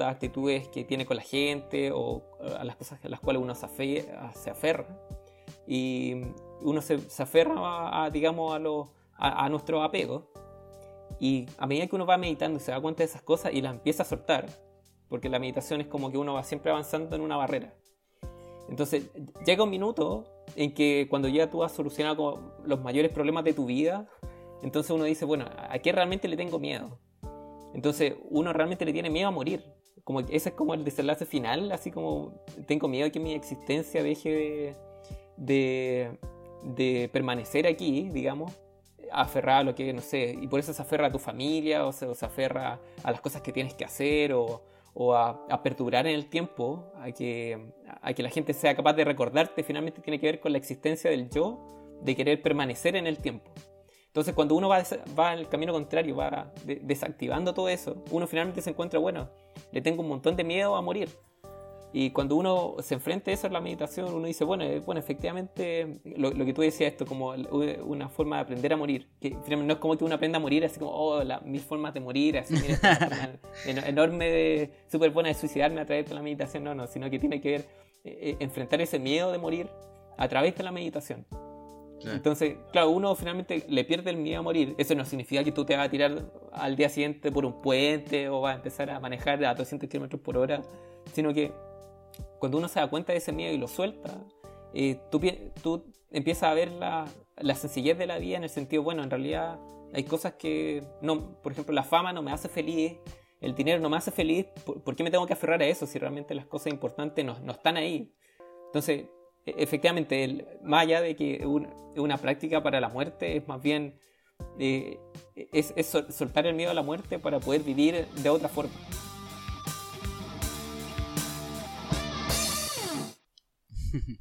actitudes que tiene con la gente o eh, a las cosas a las cuales uno se, afe- a- se aferra. Y uno se, se aferra a, a, digamos, a, los a, a nuestros apegos. Y a medida que uno va meditando y se da cuenta de esas cosas y las empieza a soltar, porque la meditación es como que uno va siempre avanzando en una barrera. Entonces llega un minuto en que cuando ya tú has solucionado los mayores problemas de tu vida, entonces uno dice, bueno, ¿a qué realmente le tengo miedo? Entonces uno realmente le tiene miedo a morir. Como ese es como el desenlace final, así como tengo miedo que mi existencia deje de, permanecer aquí, digamos, aferrada a lo que, no sé, y por eso se aferra a tu familia, o se, o aferra a las cosas que tienes que hacer, o, a, a en el tiempo, a que, a que la gente sea capaz de recordarte, finalmente tiene que ver con la existencia del yo, de querer permanecer en el tiempo. Entonces cuando uno va, va el camino contrario, va de- desactivando todo eso, uno finalmente se encuentra, bueno, le tengo un montón de miedo a morir. Y cuando uno se enfrenta a eso en la meditación, uno dice, bueno, eh, bueno efectivamente, lo, lo que tú decías, esto como una forma de aprender a morir. Que no es como que uno aprenda a morir así como, oh, la, mil formas de morir, así, mira, enorme, súper buena de suicidarme a través de la meditación. No, no, sino que tiene que ver eh, eh, enfrentar ese miedo de morir a través de la meditación. Entonces, claro, uno finalmente le pierde el miedo a morir. Eso no significa que tú te vas a tirar al día siguiente por un puente o vas a empezar a manejar a 200 kilómetros por hora, sino que cuando uno se da cuenta de ese miedo y lo suelta, eh, tú, tú empiezas a ver la, la sencillez de la vida en el sentido, bueno, en realidad hay cosas que, no, por ejemplo, la fama no me hace feliz, el dinero no me hace feliz, ¿por, qué me tengo que aferrar a eso si realmente las cosas importantes no, no están ahí? Entonces, efectivamente, el- más allá de que un- es una práctica para la muerte, es más bien eh, es, es sol- soltar el miedo a la muerte para poder vivir de otra forma.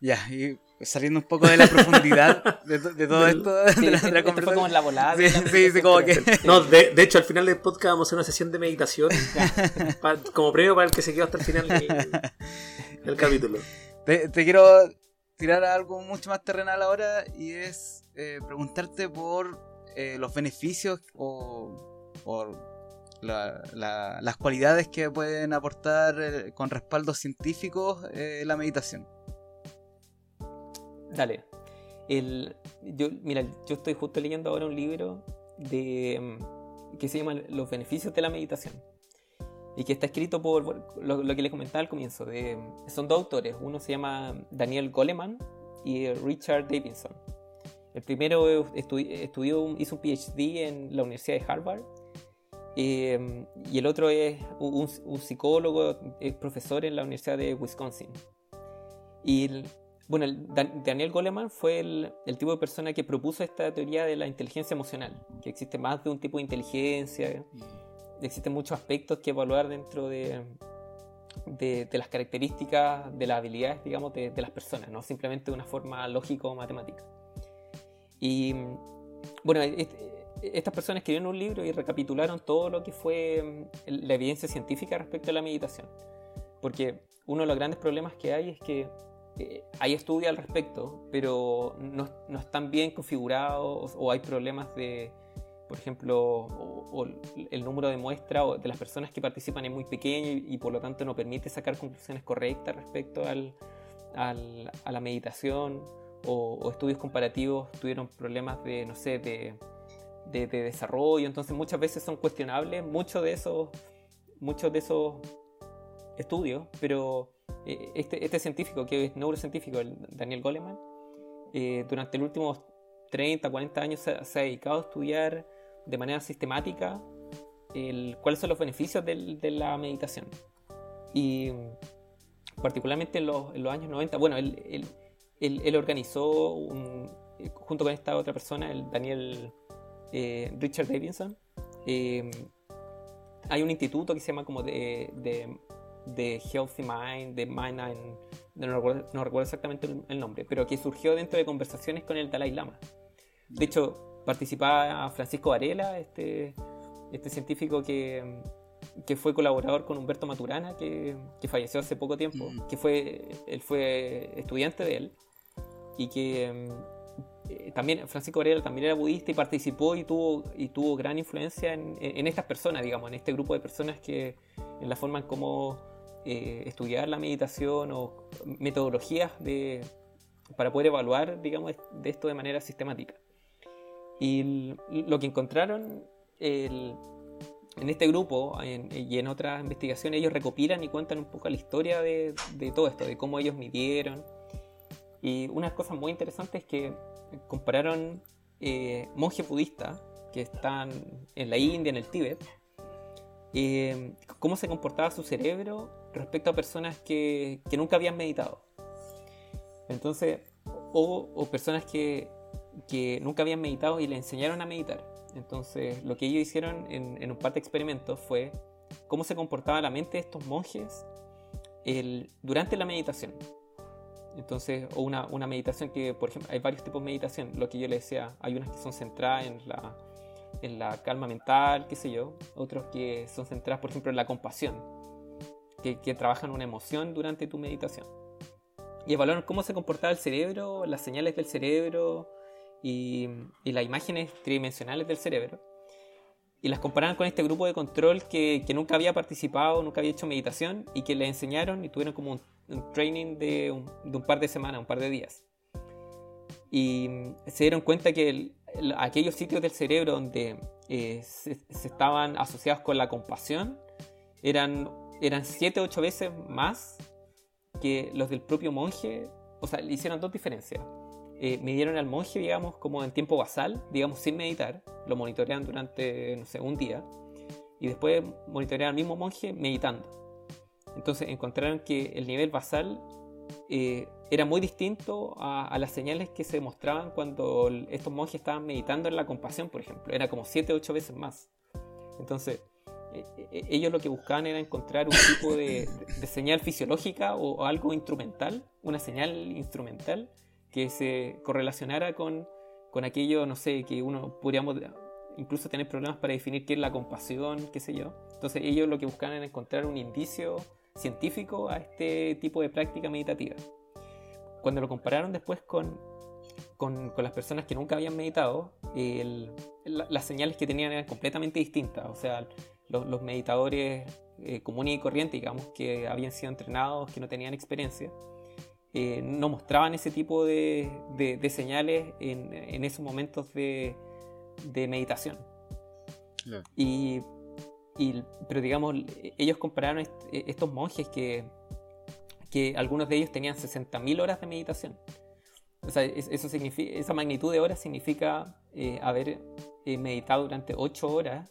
Ya, y saliendo un poco de la profundidad de, to- de todo Del- esto, de Sí, la, de la fue conversación. como en la volada. Sí, de la sí, sí, como que. No, de, de hecho, al final del podcast vamos a hacer una sesión de meditación como premio para el que se quedó hasta el final del, del capítulo. Te, quiero tirar a algo mucho más terrenal ahora y es eh, preguntarte por eh, los beneficios o, o la- la- las cualidades que pueden aportar eh, con respaldos científicos la meditación. Dale. El, yo, mira, yo estoy justo leyendo ahora un libro de, mm, que se llama Los beneficios de la meditación. Y que está escrito por lo, lo que les comentaba al comienzo. De, son dos autores. Uno se llama Daniel Goleman y Richard Davidson. El primero estu- estudió, hizo un PhD en la Universidad de Harvard. eh, y el otro es un, un psicólogo, es profesor en la Universidad de Wisconsin. Y el- bueno, el Dan- Daniel Goleman fue el, el tipo de persona que propuso esta teoría de la inteligencia emocional, que existe más de un tipo de inteligencia, existen muchos aspectos que evaluar dentro de, de, de las características, de las habilidades, digamos, de, de las personas, no simplemente de una forma lógica o matemática. Y bueno, est- estas personas escribieron un libro y recapitularon todo lo que fue mm, la evidencia científica respecto a la meditación. Porque uno de los grandes problemas que hay es que eh, hay estudios al respecto, pero no, no están bien configurados o hay problemas de, por ejemplo, el número de muestras o de las personas que participan es muy pequeño y, por lo tanto no permite sacar conclusiones correctas respecto al, a la meditación o, estudios comparativos tuvieron problemas de, no sé, de, de- de desarrollo, entonces muchas veces son cuestionables muchos de esos, muchos de esos estudios, pero eh, este, este científico que es neurocientífico, el Daniel Goleman, eh, durante los últimos 30, 40 años se ha dedicado a estudiar de manera sistemática el, cuáles son los beneficios de la meditación. Y particularmente en los, años 90, bueno, él, organizó un- junto con esta otra persona, el Daniel eh, Richard Davidson, eh, hay un instituto que se llama como de, Healthy Mind, de Mind and- no recuerdo, no recuerdo exactamente el nombre, pero que surgió dentro de conversaciones con el Dalai Lama. De hecho, participaba Francisco Varela, este, este científico que, que fue colaborador con Humberto Maturana, que, que falleció hace poco tiempo, que fue, él fue estudiante de él, y que mm, eh, también Francisco Varela también era budista y participó y tuvo, y tuvo gran influencia en, en estas personas, digamos, en este grupo de personas que en la forma en cómo eh, estudiar la meditación o metodologías de, para poder evaluar, digamos, de esto de manera sistemática. Y lo que encontraron el- en este grupo en- y en otras investigaciones, ellos recopilan y cuentan un poco la historia de, de todo esto, de cómo ellos midieron. Y una cosa muy interesante es que compararon eh, monjes budistas que están en la India, en el Tíbet, eh, cómo se comportaba su cerebro respecto a personas que, que nunca habían meditado. Entonces, o personas que, que nunca habían meditado y le enseñaron a meditar. Entonces, lo que ellos hicieron en, en un par de experimentos fue cómo se comportaba la mente de estos monjes el- durante la meditación. Entonces, o una, una meditación que, por ejemplo, hay varios tipos de meditación. Lo que yo les decía, hay unas que son centradas en la, en la calma mental, qué sé yo. Otros que son centradas, por ejemplo, en la compasión, que, que trabajan una emoción durante tu meditación. Y evaluaron cómo se comportaba el cerebro, las señales del cerebro y, y las imágenes tridimensionales del cerebro. Y las compararon con este grupo de control que, que nunca había participado, nunca había hecho meditación y que le enseñaron y tuvieron como un, un training de un, de un par de semanas, un par de días. Y mm, se dieron cuenta que el- el- aquellos sitios del cerebro donde eh, se, se estaban asociados con la compasión eran, eran 7 8 veces más que los del propio monje. O sea, le hicieron dos diferencias. Eh, midieron al monje, digamos, como en tiempo basal, digamos, sin meditar. Lo monitorean durante, no sé, un día. Y después monitorean al mismo monje meditando. Entonces encontraron que el nivel basal eh, era muy distinto a, a las señales que se mostraban cuando estos monjes estaban meditando en la compasión, por ejemplo. Era como 7 8 veces más. Entonces, eh, eh, ellos lo que buscaban era encontrar un tipo de- de señal fisiológica o, o algo instrumental, una señal instrumental que se correlacionara con, con aquello, no sé, que uno podríamos incluso tener problemas para definir qué es la compasión, qué sé yo. Entonces ellos lo que buscaban era encontrar un indicio científico a este tipo de práctica meditativa. Cuando lo compararon después con, con, con las personas que nunca habían meditado, el- la- las señales que tenían eran completamente distintas. O sea, los, los meditadores eh, comunes y corrientes, digamos, que habían sido entrenados, que no tenían experiencia, eh, no mostraban ese tipo de, de- de señales en, en esos momentos de, de meditación. Y, y- pero digamos, ellos compararon est- estos monjes que, que algunos de ellos tenían 60.000 horas de meditación. O sea, es- eso significa, esa magnitud de horas significa eh, haber eh, meditado durante 8 horas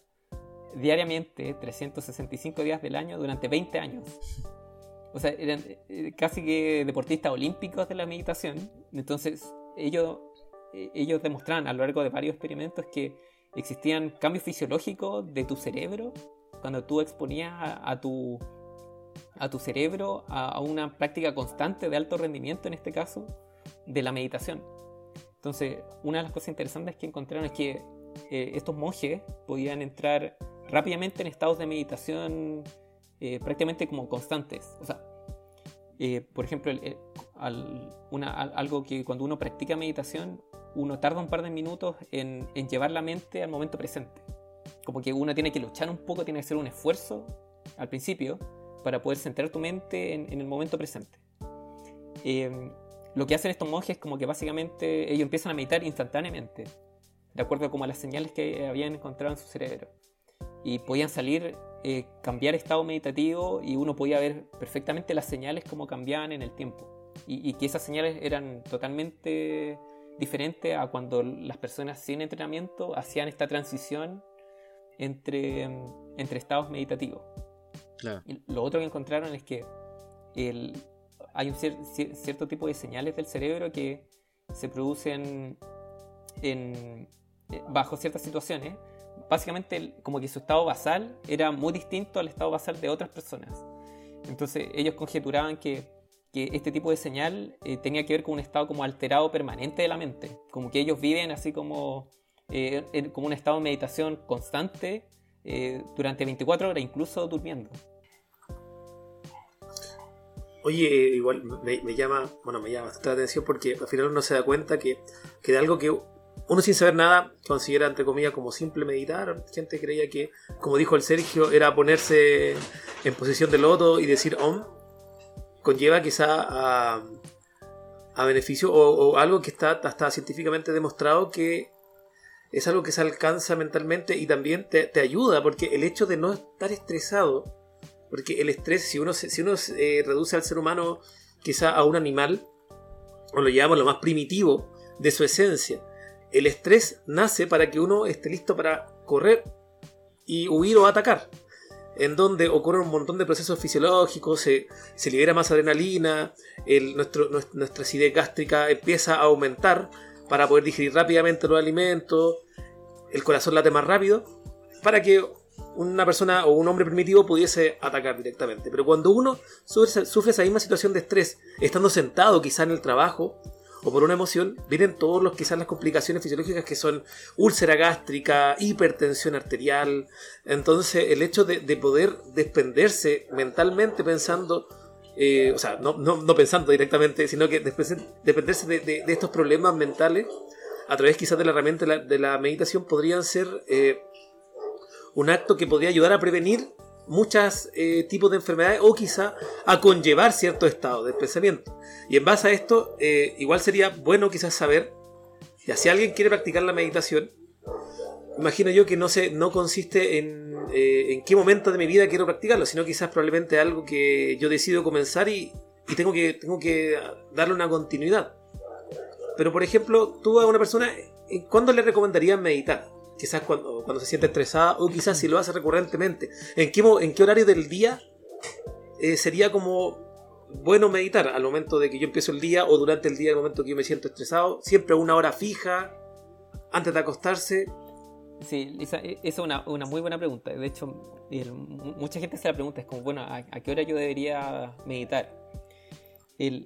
diariamente, 365 días del año, durante 20 años. O sea, eran eh, casi que deportistas olímpicos de la meditación. Entonces, ellos, eh, ellos demostraron a lo largo de varios experimentos que existían cambios fisiológicos de tu cerebro cuando tú exponías a, tu, a tu cerebro a, a una práctica constante de alto rendimiento, en este caso, de la meditación. Entonces, una de las cosas interesantes que encontraron es que eh, estos monjes podían entrar rápidamente en estados de meditación eh, prácticamente como constantes. O sea, eh, por ejemplo, algo que cuando uno practica meditación, uno tarda un par de minutos en, llevar la mente al momento presente. Como que uno tiene que luchar un poco, tiene que hacer un esfuerzo al principio para poder centrar tu mente en, el momento presente. Eh, lo que hacen estos monjes es como que básicamente ellos empiezan a meditar instantáneamente, de acuerdo como a las señales que habían encontrado en su cerebro. Y podían salir, eh, cambiar estado meditativo y uno podía ver perfectamente las señales como cambiaban en el tiempo. Y, y que esas señales eran totalmente diferentes a cuando las personas sin entrenamiento hacían esta transición entre, entre estados meditativos. Claro. Y lo otro que encontraron es que el- hay un cier- cier- cierto tipo de señales del cerebro que se producen en, eh, bajo ciertas situaciones. Básicamente, como que su estado basal era muy distinto al estado basal de otras personas. Entonces, ellos conjeturaban que, que este tipo de señal eh, tenía que ver con un estado como alterado permanente de la mente. Como que ellos viven así como, eh, como un estado de meditación constante eh, durante 24 horas, incluso durmiendo. Oye, igual me, me llama, bueno, me llama bastante la atención porque al final uno se da cuenta que, que de algo que uno sin saber nada considera entre comillas como simple meditar. Gente creía que, como dijo el Sergio, era ponerse en posición de loto y decir om. Conlleva quizá a, beneficio o, algo que está hasta científicamente demostrado que es algo que se alcanza mentalmente y también te, ayuda porque el hecho de no estar estresado porque el estrés, si uno, si uno eh, reduce al ser humano quizá a un animal, o lo llamamos lo más primitivo de su esencia, el estrés nace para que uno esté listo para correr y huir o atacar. En donde ocurren un montón de procesos fisiológicos, se, se libera más adrenalina, nuestra acidez gástrica empieza a aumentar para poder digerir rápidamente los alimentos, el corazón late más rápido, para que una persona o un hombre primitivo pudiese atacar directamente. Pero cuando uno sufre, sufre esa misma situación de estrés, estando sentado quizá en el trabajo o por una emoción, vienen todos los quizás las complicaciones fisiológicas que son úlcera gástrica, hipertensión arterial. Entonces el hecho de, de poder desprenderse mentalmente pensando, eh, o sea, no, no- no pensando directamente, sino que desprenderse de, de- estos problemas mentales a través quizás de la herramienta de la, de la meditación podrían ser eh, un acto que podría ayudar a prevenir muchos tipos de enfermedades o quizá a conllevar cierto estado de pensamiento. Y en base a esto, eh, igual sería bueno quizás saber, ya si alguien quiere practicar la meditación, imagino yo que no, se, no consiste en eh, en qué momento de mi vida quiero practicarlo, sino quizás probablemente algo que yo decido comenzar y, y tengo, que, tengo que darle una continuidad. Pero por ejemplo, tú a una persona, ¿en ¿cuándo le recomendarías meditar? Quizás cuando, cuando se siente estresada o quizás si lo hace recurrentemente. ¿En qué, en qué horario del día eh, sería como bueno meditar? Al momento de que yo empiezo el día o durante el día, al momento que yo me siento estresado. Siempre a una hora fija, antes de acostarse. Sí, esa, e- esa es una, una muy buena pregunta. De hecho, el- mu- mucha gente se la pregunta, es como, bueno, ¿a, a qué hora yo debería meditar? El-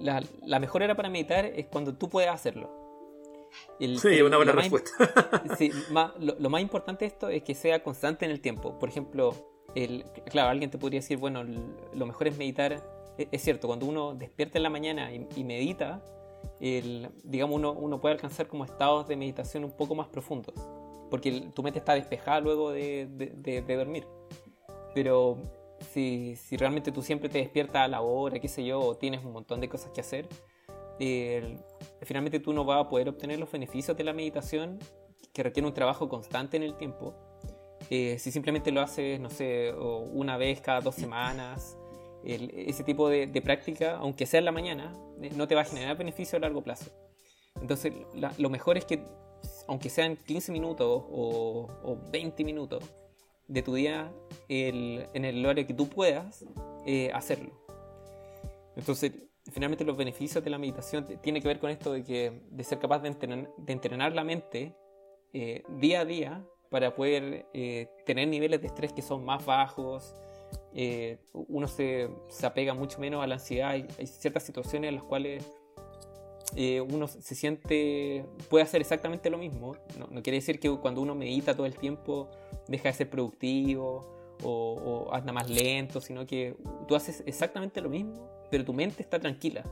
la, la mejor hora para meditar es cuando tú puedas hacerlo. El- Sí, una buena más respuesta. sí, lo, lo más importante de esto es que sea constante en el tiempo. Por ejemplo, el, claro, alguien te podría decir, bueno, lo mejor es meditar. E- Es cierto, cuando uno despierta en la mañana y, y medita, el, digamos, uno, uno puede alcanzar como estados de meditación un poco más profundos. Porque el- tu mente está despejada luego de, de- de- de dormir. Pero si, si realmente tú siempre te despiertas a la hora, qué sé yo, o tienes un montón de cosas que hacer, el- finalmente tú no vas a poder obtener los beneficios de la meditación que requiere un trabajo constante en el tiempo. Eh, si simplemente lo haces, no sé, una vez cada dos semanas, el- ese tipo de, de práctica, aunque sea en la mañana, eh, no te va a generar beneficio a largo plazo. Entonces, la- lo mejor es que, aunque sean 15 minutos o, o 20 minutos de tu día, el- en el horario que tú puedas, eh, hacerlo. Entonces, finalmente los beneficios de la meditación tiene que ver con esto de que de ser capaz de entrenar, la mente eh, día a día para poder eh, tener niveles de estrés que son más bajos. eh, uno se, apega mucho menos a la ansiedad. Hay, ciertas situaciones en las cuales uno se siente, puede hacer exactamente lo mismo. No, no quiere decir que cuando uno medita todo el tiempo deja de ser productivo o, o anda más lento, sino que tú haces exactamente lo mismo, pero tu mente está tranquila,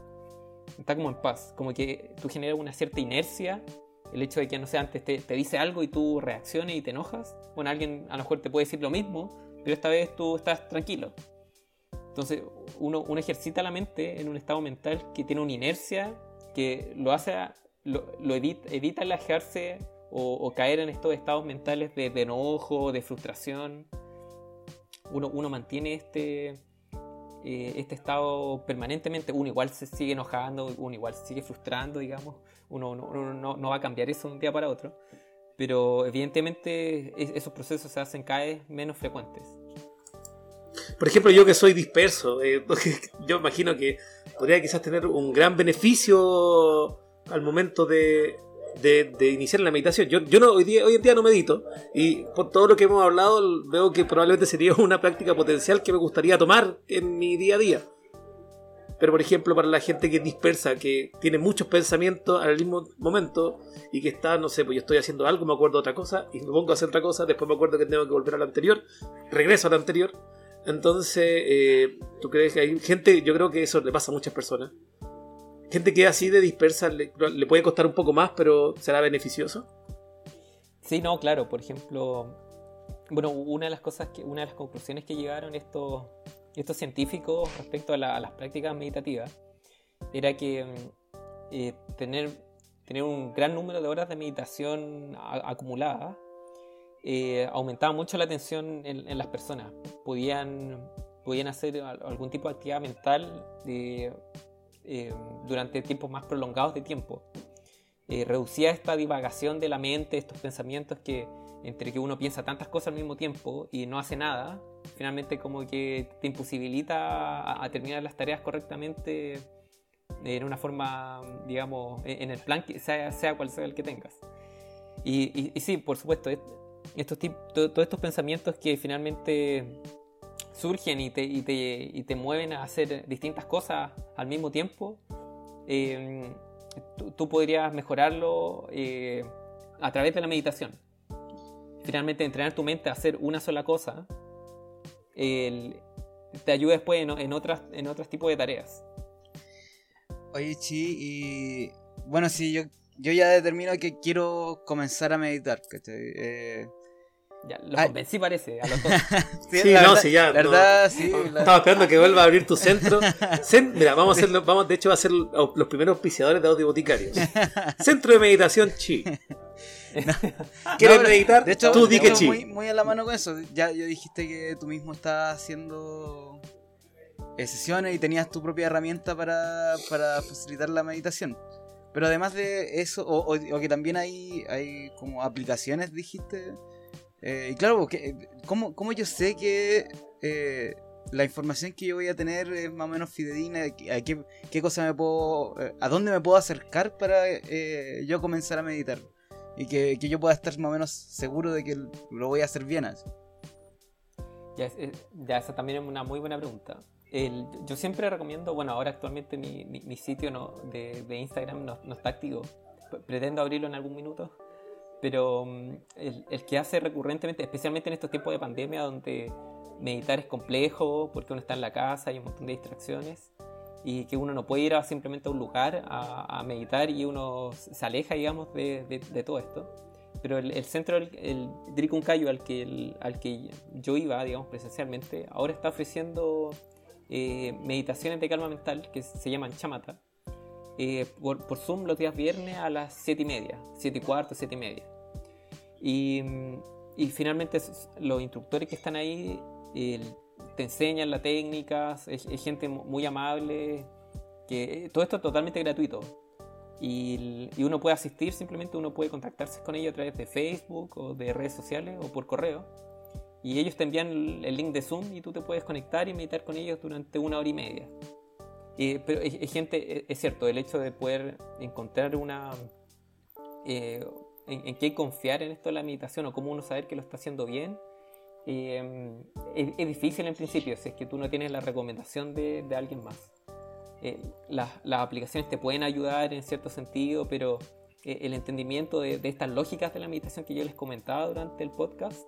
está como en paz, como que tú generas una cierta inercia. El hecho de que, no sé, antes te, dice algo y tú reacciones y te enojas. Bueno, alguien a lo mejor te puede decir lo mismo, pero esta vez tú estás tranquilo. Entonces, uno, ejercita la mente en un estado mental que tiene una inercia que lo hace, lo, lo evita, evita alejarse o, caer en estos estados mentales de, de enojo, de frustración. Uno mantiene este, eh, este estado permanentemente. Uno igual se sigue enojando, uno igual se sigue frustrando, digamos. Uno, no- uno no, no va a cambiar eso de un día para otro. Pero evidentemente es- esos procesos se hacen cada vez menos frecuentes. por ejemplo, yo que soy disperso, eh, yo imagino que podría quizás tener un gran beneficio al momento de, de, iniciar la meditación. Yo, yo no, hoy, día, hoy en día no medito y por todo lo que hemos hablado veo que probablemente sería una práctica potencial que me gustaría tomar en mi día a día. Pero por ejemplo, para la gente que es dispersa, que tiene muchos pensamientos al mismo momento y que está, no sé, pues yo estoy haciendo algo, me acuerdo de otra cosa y me pongo a hacer otra cosa, después me acuerdo que tengo que volver a la anterior, regreso a la anterior. Entonces, eh, ¿tú crees que hay gente? Yo creo que eso le pasa a muchas personas. Gente que es así de dispersa le, puede costar un poco más, pero será beneficioso. Sí, no, claro. Por ejemplo, bueno, una de las cosas una de las conclusiones que llegaron estos científicos respecto a, las prácticas meditativas era que mm, eh, tener, tener un gran número de horas de meditación acumuladas eh, aumentaba mucho la atención en, las personas. Podían, podían hacer algún tipo de actividad mental eh, durante tiempos más prolongados de tiempo. reducía esta divagación de la mente, estos pensamientos que entre que uno piensa tantas cosas al mismo tiempo y no hace nada, finalmente como que te imposibilita a, terminar las tareas correctamente en una forma, digamos, en el plan que sea, sea cual sea el que tengas. Y, sí, por supuesto, estos todos estos pensamientos que finalmente surgen y te, y te, mueven a hacer distintas cosas al mismo tiempo, eh, tú, podrías mejorarlo eh, a través de la meditación. Finalmente entrenar tu mente a hacer una sola cosa te ayuda después en, otras, en otros tipos de tareas. Oye, Chi, y bueno, sí, yo, yo ya determino que quiero comenzar a meditar, eh, Ya, lo convencí parece, a los dos. sí, no, sí, ya. verdad, sí. Estaba esperando que vuelva a abrir tu centro. mira, vamos a hacerlo, vamos, de hecho, a ser los primeros auspiciadores de Audio Boticarios. Centro de Meditación Chi. ¿Quieres meditar? De hecho, tú di que muy, muy a la mano con eso. Ya, ya dijiste que tú mismo estás haciendo eh, sesiones y tenías tu propia herramienta para, para facilitar la meditación. Pero además de eso, o, que también hay, hay como aplicaciones, dijiste. Eh, y claro, ¿cómo, ¿cómo, yo sé que eh, la información que yo voy a tener es más o menos fidedigna? ¿A qué, qué cosa me puedo, a dónde me puedo acercar para yo comenzar a meditar? y que, yo pueda estar más o menos seguro de que lo voy a hacer bien. Ya, ya esa también es una muy buena pregunta. yo siempre recomiendo, bueno, ahora actualmente mi, mi, sitio no, de, de, Instagram no, no, está activo. Pretendo abrirlo en algún minuto. Pero mm, el, el, que hace recurrentemente, especialmente en estos tiempos de pandemia donde meditar es complejo porque uno está en la casa, hay un montón de distracciones y que uno no puede ir a simplemente a un lugar a, meditar y uno se aleja, digamos, de, de, todo esto. Pero el, centro, el, el Dricuncayo al que, al que yo iba, digamos, presencialmente, ahora está ofreciendo eh, meditaciones de calma mental que se llaman chamata, eh, por, por, Zoom los días viernes a las 7 y media, 7 y cuarto, 7 y media. Y, y finalmente los instructores que están ahí te enseñan la técnica, es, gente muy amable, que todo esto es totalmente gratuito. Y, uno puede asistir, simplemente uno puede contactarse con ellos a través de Facebook o de redes sociales o por correo. Y ellos te envían el, link de Zoom y tú te puedes conectar y meditar con ellos durante una hora y media. pero es, gente, es, cierto, el hecho de poder encontrar una... Eh, en, en qué confiar en esto de la meditación o cómo uno saber que lo está haciendo bien, Em, es, difícil en principio si es que tú no tienes la recomendación de, alguien más. Eh, las, aplicaciones te pueden ayudar en cierto sentido, pero eh, el entendimiento de, estas lógicas de la meditación que yo les comentaba durante el podcast,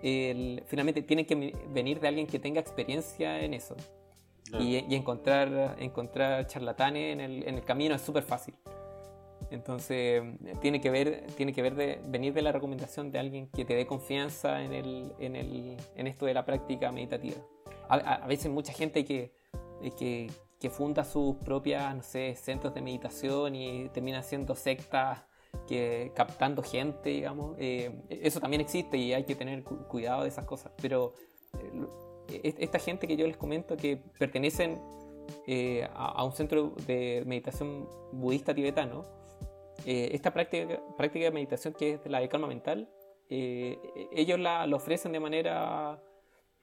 finalmente tiene que venir de alguien que tenga experiencia en eso. Y, encontrar, encontrar charlatanes en el, en el camino es súper fácil. Entonces, tiene que ver, tiene que ver de, venir de la recomendación de alguien que te dé confianza en, el, en, el, en esto de la práctica meditativa. A, veces mucha gente que, que, que, funda sus propias, no sé, centros de meditación y termina haciendo sectas que captando gente, digamos. Eh, eso también existe y hay que tener cuidado de esas cosas. Pero eh, esta gente que yo les comento que pertenecen eh, a, a, un centro de meditación budista tibetano, eh, esta práctica, práctica de meditación que es la de calma mental, eh, ellos la, ofrecen de manera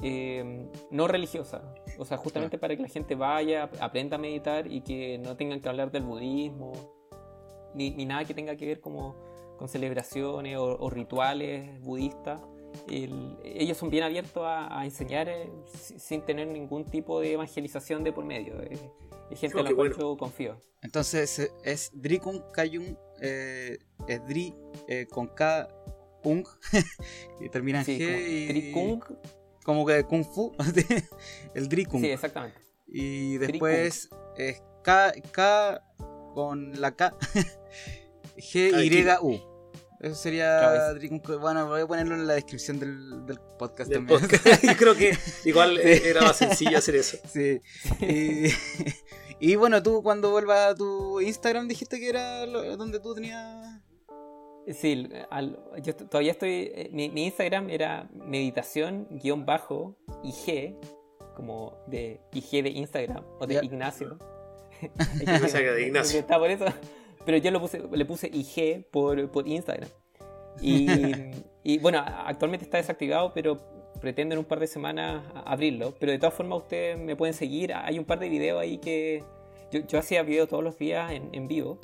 eh, no religiosa. O sea, justamente para que la gente vaya, aprenda a meditar y que no tengan que hablar del budismo, ni, ni nada que tenga que ver como con celebraciones o, o rituales budistas. El- ellos son bien abiertos a, a enseñar eh, si- sin tener ningún tipo de evangelización de por medio. Eh, es gente Oh, a la cual bueno. yo confío. Entonces eh, es Drikung Kayun, eh, es Dri eh, con K, Ung, y termina en Sí, G. como y- Drikung. Como que Kung Fu, el Drikung. Sí, exactamente. Y después es K, K con la K, G, Y. U. Eso sería. Bueno, voy a ponerlo en la descripción del, del podcast Del también. podcast. Yo creo que igual eh, Sí. era más sencillo hacer eso. Sí. Y, y bueno, tú cuando vuelvas a tu Instagram dijiste que era lo- donde tú tenías... Sí, al- yo todavía estoy. eh, Mi, mi Instagram era meditación guion bajo IG, como de IG de Instagram, o de Ya. Ignacio. De Ignacio. Está por eso. Pero yo lo puse, le puse IG por, por Instagram. Y, y, bueno, actualmente está desactivado, pero pretendo en un par de semanas abrirlo. Pero de todas formas, ustedes me pueden seguir. Hay un par de videos ahí que. Yo, yo hacía videos todos los días en, en vivo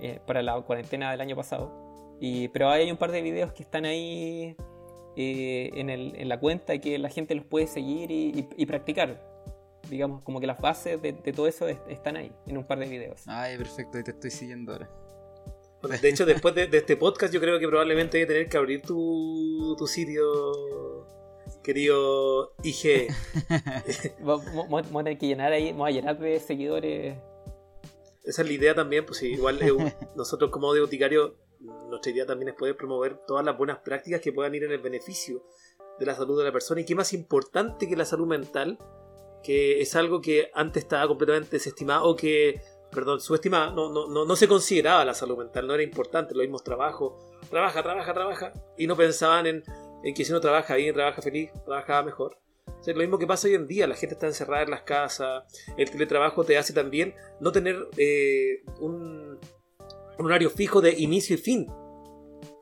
eh, para la cuarentena del año pasado. Y, pero hay un par de videos que están ahí eh, en, el- en la cuenta y que la gente los puede seguir y, y- y practicar. Digamos, como que las bases de, de todo eso est- están ahí, en un par de videos. Ay, perfecto, ahí te estoy siguiendo ahora. De hecho, después de, de este podcast, yo creo que probablemente voy a tener que abrir tu, tu sitio, querido IG. Vamos a tener que llenar ahí, vamos a llenar de seguidores. Esa es la idea también, pues igual nosotros como boticario, nuestra idea también es poder promover todas las buenas prácticas que puedan ir en el beneficio de la salud de la persona y qué más importante que la salud mental, que es algo que antes estaba completamente desestimado o que, perdón, subestimada, no, no, no, no se consideraba la salud mental, no era importante, los mismos trabajos, trabaja, trabaja, trabaja, y no pensaban en, en que si uno trabaja bien, trabaja feliz, trabajaba mejor. O lo mismo que pasa hoy en día, la gente está encerrada en las casas, el teletrabajo te hace también no tener eh, un, horario fijo de inicio y fin.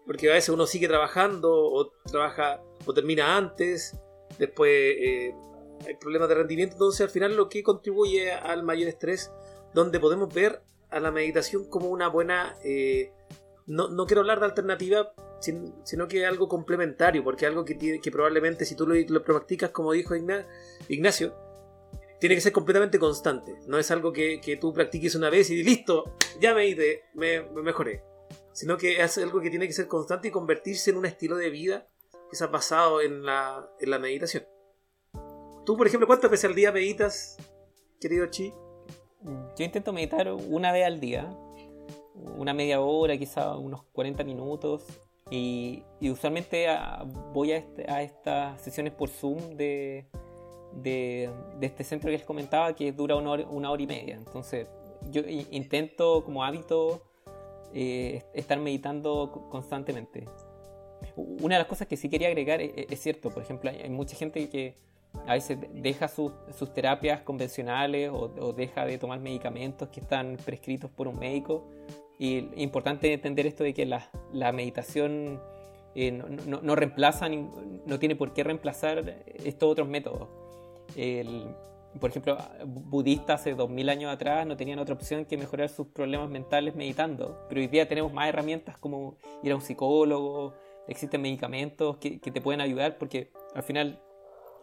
Porque a veces uno sigue trabajando o trabaja o termina antes, después eh, hay problemas de rendimiento, entonces al final lo que contribuye al mayor estrés, donde podemos ver a la meditación como una buena... eh, no, no quiero hablar de alternativa, sino que algo complementario, porque algo que, tiene, que probablemente si tú lo, lo practicas, como dijo Igna- Ignacio, tiene que ser completamente constante. No es algo que, que tú practiques una vez y listo, ya me hice, me, me mejoré. Sino que es algo que tiene que ser constante y convertirse en un estilo de vida que ha basado en la, en la meditación. Tú, por ejemplo, ¿cuántas veces al día meditas, querido Chi? Yo intento meditar una vez al día, una media hora, quizá unos 40 minutos. Y, y usualmente ah, voy a, este- a estas sesiones por Zoom de, de, de este centro que les comentaba que dura una hora, una hora y media. Entonces yo intento como hábito eh, estar meditando co- constantemente. Una de las cosas que sí quería agregar es, es cierto, por ejemplo, hay hay mucha gente que a veces de- deja sus, sus terapias convencionales o, o deja de tomar medicamentos que están prescritos por un médico. Y es importante entender esto de que la, la meditación eh, no, no- no reemplaza, no tiene por qué reemplazar estos otros métodos. El- por ejemplo, budistas hace 2000 años atrás no tenían otra opción que mejorar sus problemas mentales meditando, pero hoy día tenemos más herramientas como ir a un psicólogo, existen medicamentos que, que te pueden ayudar porque al final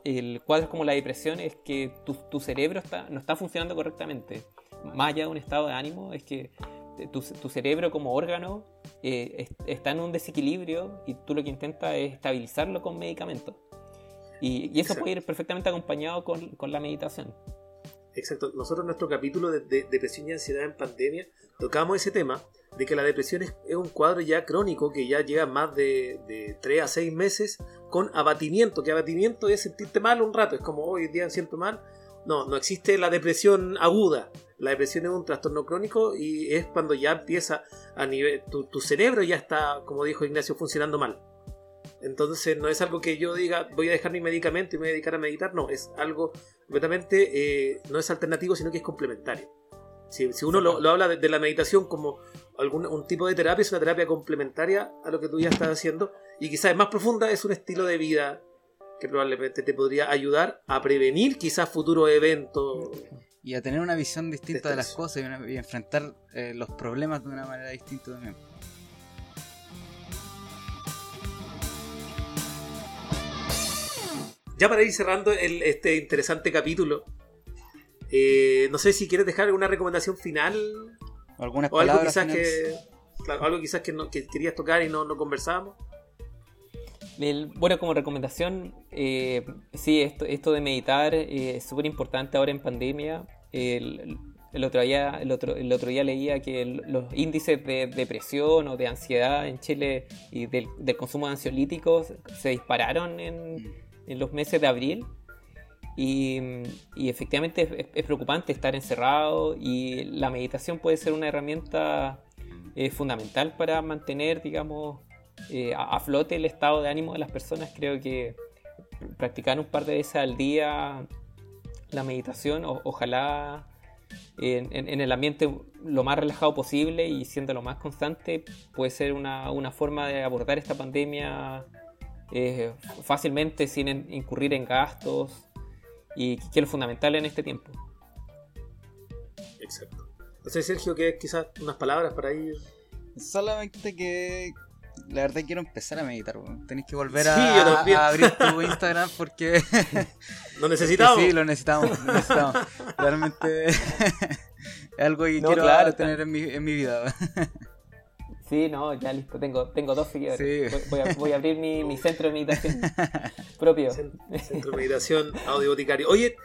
el cuadro como la depresión es que tu, tu cerebro está, no está funcionando correctamente. Más allá de un estado de ánimo, es que tu, tu cerebro como órgano eh, es- está en un desequilibrio y tú lo que intentas es estabilizarlo con medicamentos. Y, y eso Exacto. puede ir perfectamente acompañado con, con la meditación. Exacto. Nosotros en nuestro capítulo de, de depresión y ansiedad en pandemia tocamos ese tema de que la depresión es, es un cuadro ya crónico que ya llega más de, de 3 a 6 meses con abatimiento, que abatimiento es sentirte mal un rato, es como hoy día me siento mal. No, no existe la depresión aguda. La depresión es un trastorno crónico y es cuando ya empieza a nivel. Tu, tu cerebro ya está, como dijo Ignacio, funcionando mal. Entonces no es algo que yo diga voy a dejar mi medicamento y me voy a dedicar a meditar, no, es algo completamente, eh, no es alternativo, sino que es complementario. Si, si uno lo, lo habla de, de la meditación como algún un tipo de terapia, es una terapia complementaria a lo que tú ya estás haciendo y quizás es más profunda, es un estilo de vida que probablemente te podría ayudar a prevenir quizás futuros eventos. Y a tener una visión distinta de las cosas y, una- y enfrentar eh, los problemas de una manera distinta también. Ya para ir cerrando el- este interesante capítulo, eh, no sé si quieres dejar alguna recomendación final Algunas o algo quizás finales. que, claro, algo quizás que, no- que querías tocar y no, no conversamos. El- bueno, como recomendación, eh, sí, esto, esto de meditar eh, es súper importante ahora en pandemia. El, otro día, el, otro, el otro día leía que los índices de depresión o de ansiedad en Chile y del, consumo de ansiolíticos se dispararon en, en los meses de abril. Y, y efectivamente es, es preocupante estar encerrado y la meditación puede ser una herramienta eh, fundamental para mantener, digamos, eh, a, a flote el estado de ánimo de las personas. Creo que practicar un par de veces al día la meditación, o- ojalá en, en- en el ambiente lo más relajado posible y siendo lo más constante, puede ser una, una forma de abordar esta pandemia eh, fácilmente sin en- incurrir en gastos y que es lo fundamental en este tiempo. Exacto. No sé, Sergio, que quizás unas palabras para ir. Solamente que la verdad quiero empezar a meditar. weón. Tenéis que volver Sí, a, también. a abrir tu Instagram porque Lo necesitamos. Sí, lo necesitamos. lo necesitamos. Realmente es algo que No, quiero claro, tener en mi, en mi vida. Sí, no, ya listo, tengo, tengo dos seguidores. Sí. Voy, voy a, voy a abrir mi, mi centro de meditación propio. Centro de Meditación Audio Boticario. Oye,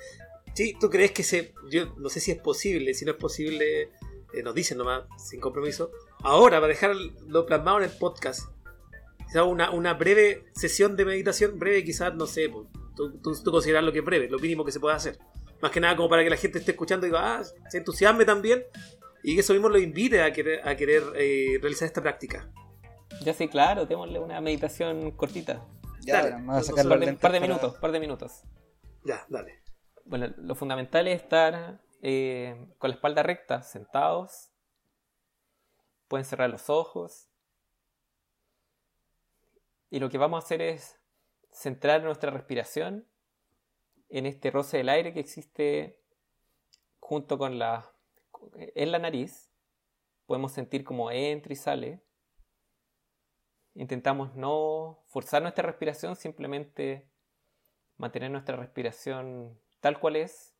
sí, ¿tú crees que se.? Yo no sé si es posible, si no es posible, eh, nos dicen nomás, sin compromiso. Ahora, para dejarlo plasmado en el podcast, quizás una, una breve sesión de meditación, breve, quizás, no sé, pues, tú, tú, tú consideras lo que es breve, lo mínimo que se puede hacer. Más que nada, como para que la gente esté escuchando y diga, ah, se entusiasme también y que eso mismo lo invite a querer, a querer eh, realizar esta práctica. Ya sí, claro, démosle una meditación cortita. Ya, Dale. voy a Un sacar Un par de, par de para- minutos, par de minutos. Ya, dale. Bueno, lo fundamental es estar eh, con la espalda recta, sentados. Pueden cerrar los ojos. Y lo que vamos a hacer es centrar nuestra respiración en este roce del aire que existe junto con la en la nariz. Podemos sentir como entra y sale. Intentamos no forzar nuestra respiración, simplemente mantener nuestra respiración tal cual es,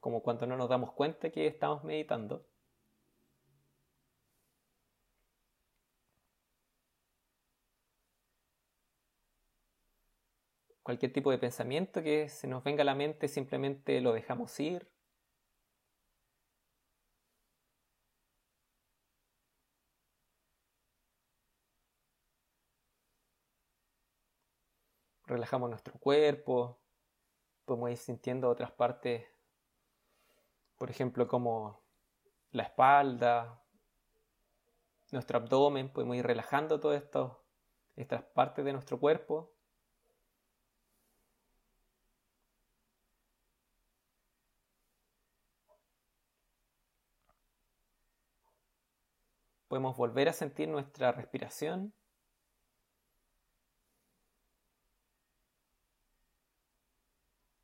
como cuando no nos damos cuenta que estamos meditando. Cualquier tipo de pensamiento que se nos venga a la mente simplemente lo dejamos ir. Relajamos nuestro cuerpo, podemos ir sintiendo otras partes, por ejemplo, como la espalda, nuestro abdomen, podemos ir relajando todas estas partes de nuestro cuerpo. Podemos volver a sentir nuestra respiración.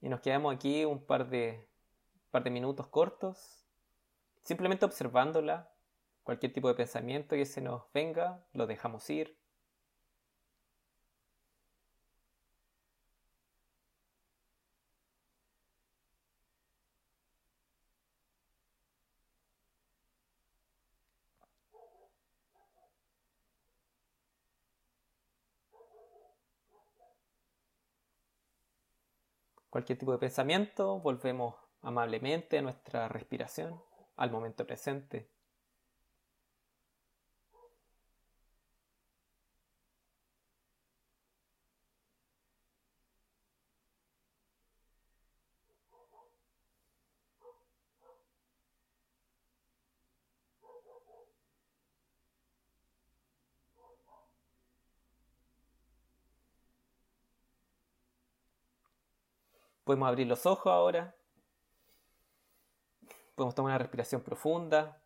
Y nos quedamos aquí un par de, par de minutos cortos, simplemente observándola. Cualquier tipo de pensamiento que se nos venga, lo dejamos ir. Cualquier tipo de pensamiento, volvemos amablemente a nuestra respiración, al momento presente. Podemos abrir los ojos ahora. Podemos tomar una respiración profunda.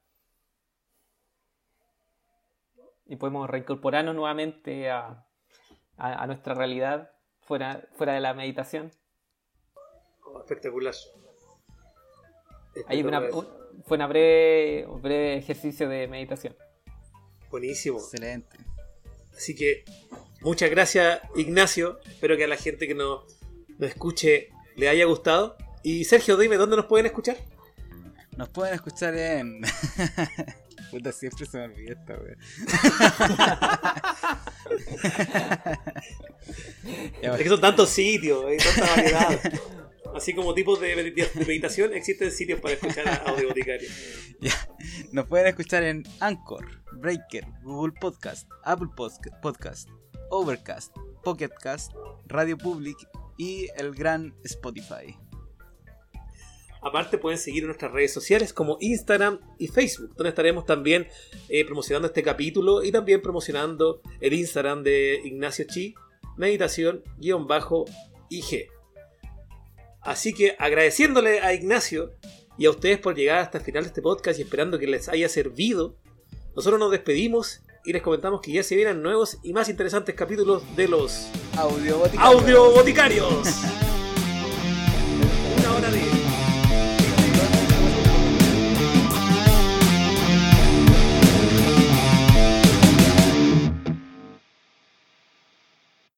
Y podemos reincorporarnos nuevamente a, a- a nuestra realidad, fuera, fuera de la meditación. Oh, espectacular. Ahí una- un- fue una breve, un breve ejercicio de meditación. Buenísimo. Excelente. Así que muchas gracias Ignacio. Espero que a la gente que nos, nos escuche le haya gustado. Y Sergio, dime, ¿dónde nos pueden escuchar? Nos pueden escuchar en. Puta, siempre se me olvida esta wea. Es que son tantos sitios, hay tanta variedad. Así como tipos de, medita- de meditación, existen sitios para escuchar a Audio Boticario. Ya. Nos pueden escuchar en Anchor, Breaker, Google Podcast, Apple Podcast, Overcast, Pocket Cast, Radio Public y el gran Spotify. Aparte pueden seguir nuestras redes sociales como Instagram y Facebook, donde estaremos también eh, promocionando este capítulo y también promocionando el Instagram de Ignacio Chi, meditación-ig. Así que agradeciéndole a Ignacio y a ustedes por llegar hasta el final de este podcast y esperando que les haya servido, nosotros nos despedimos y les comentamos que ya se vienen nuevos y más interesantes capítulos de los Audio Boticarios. Audio Boticarios.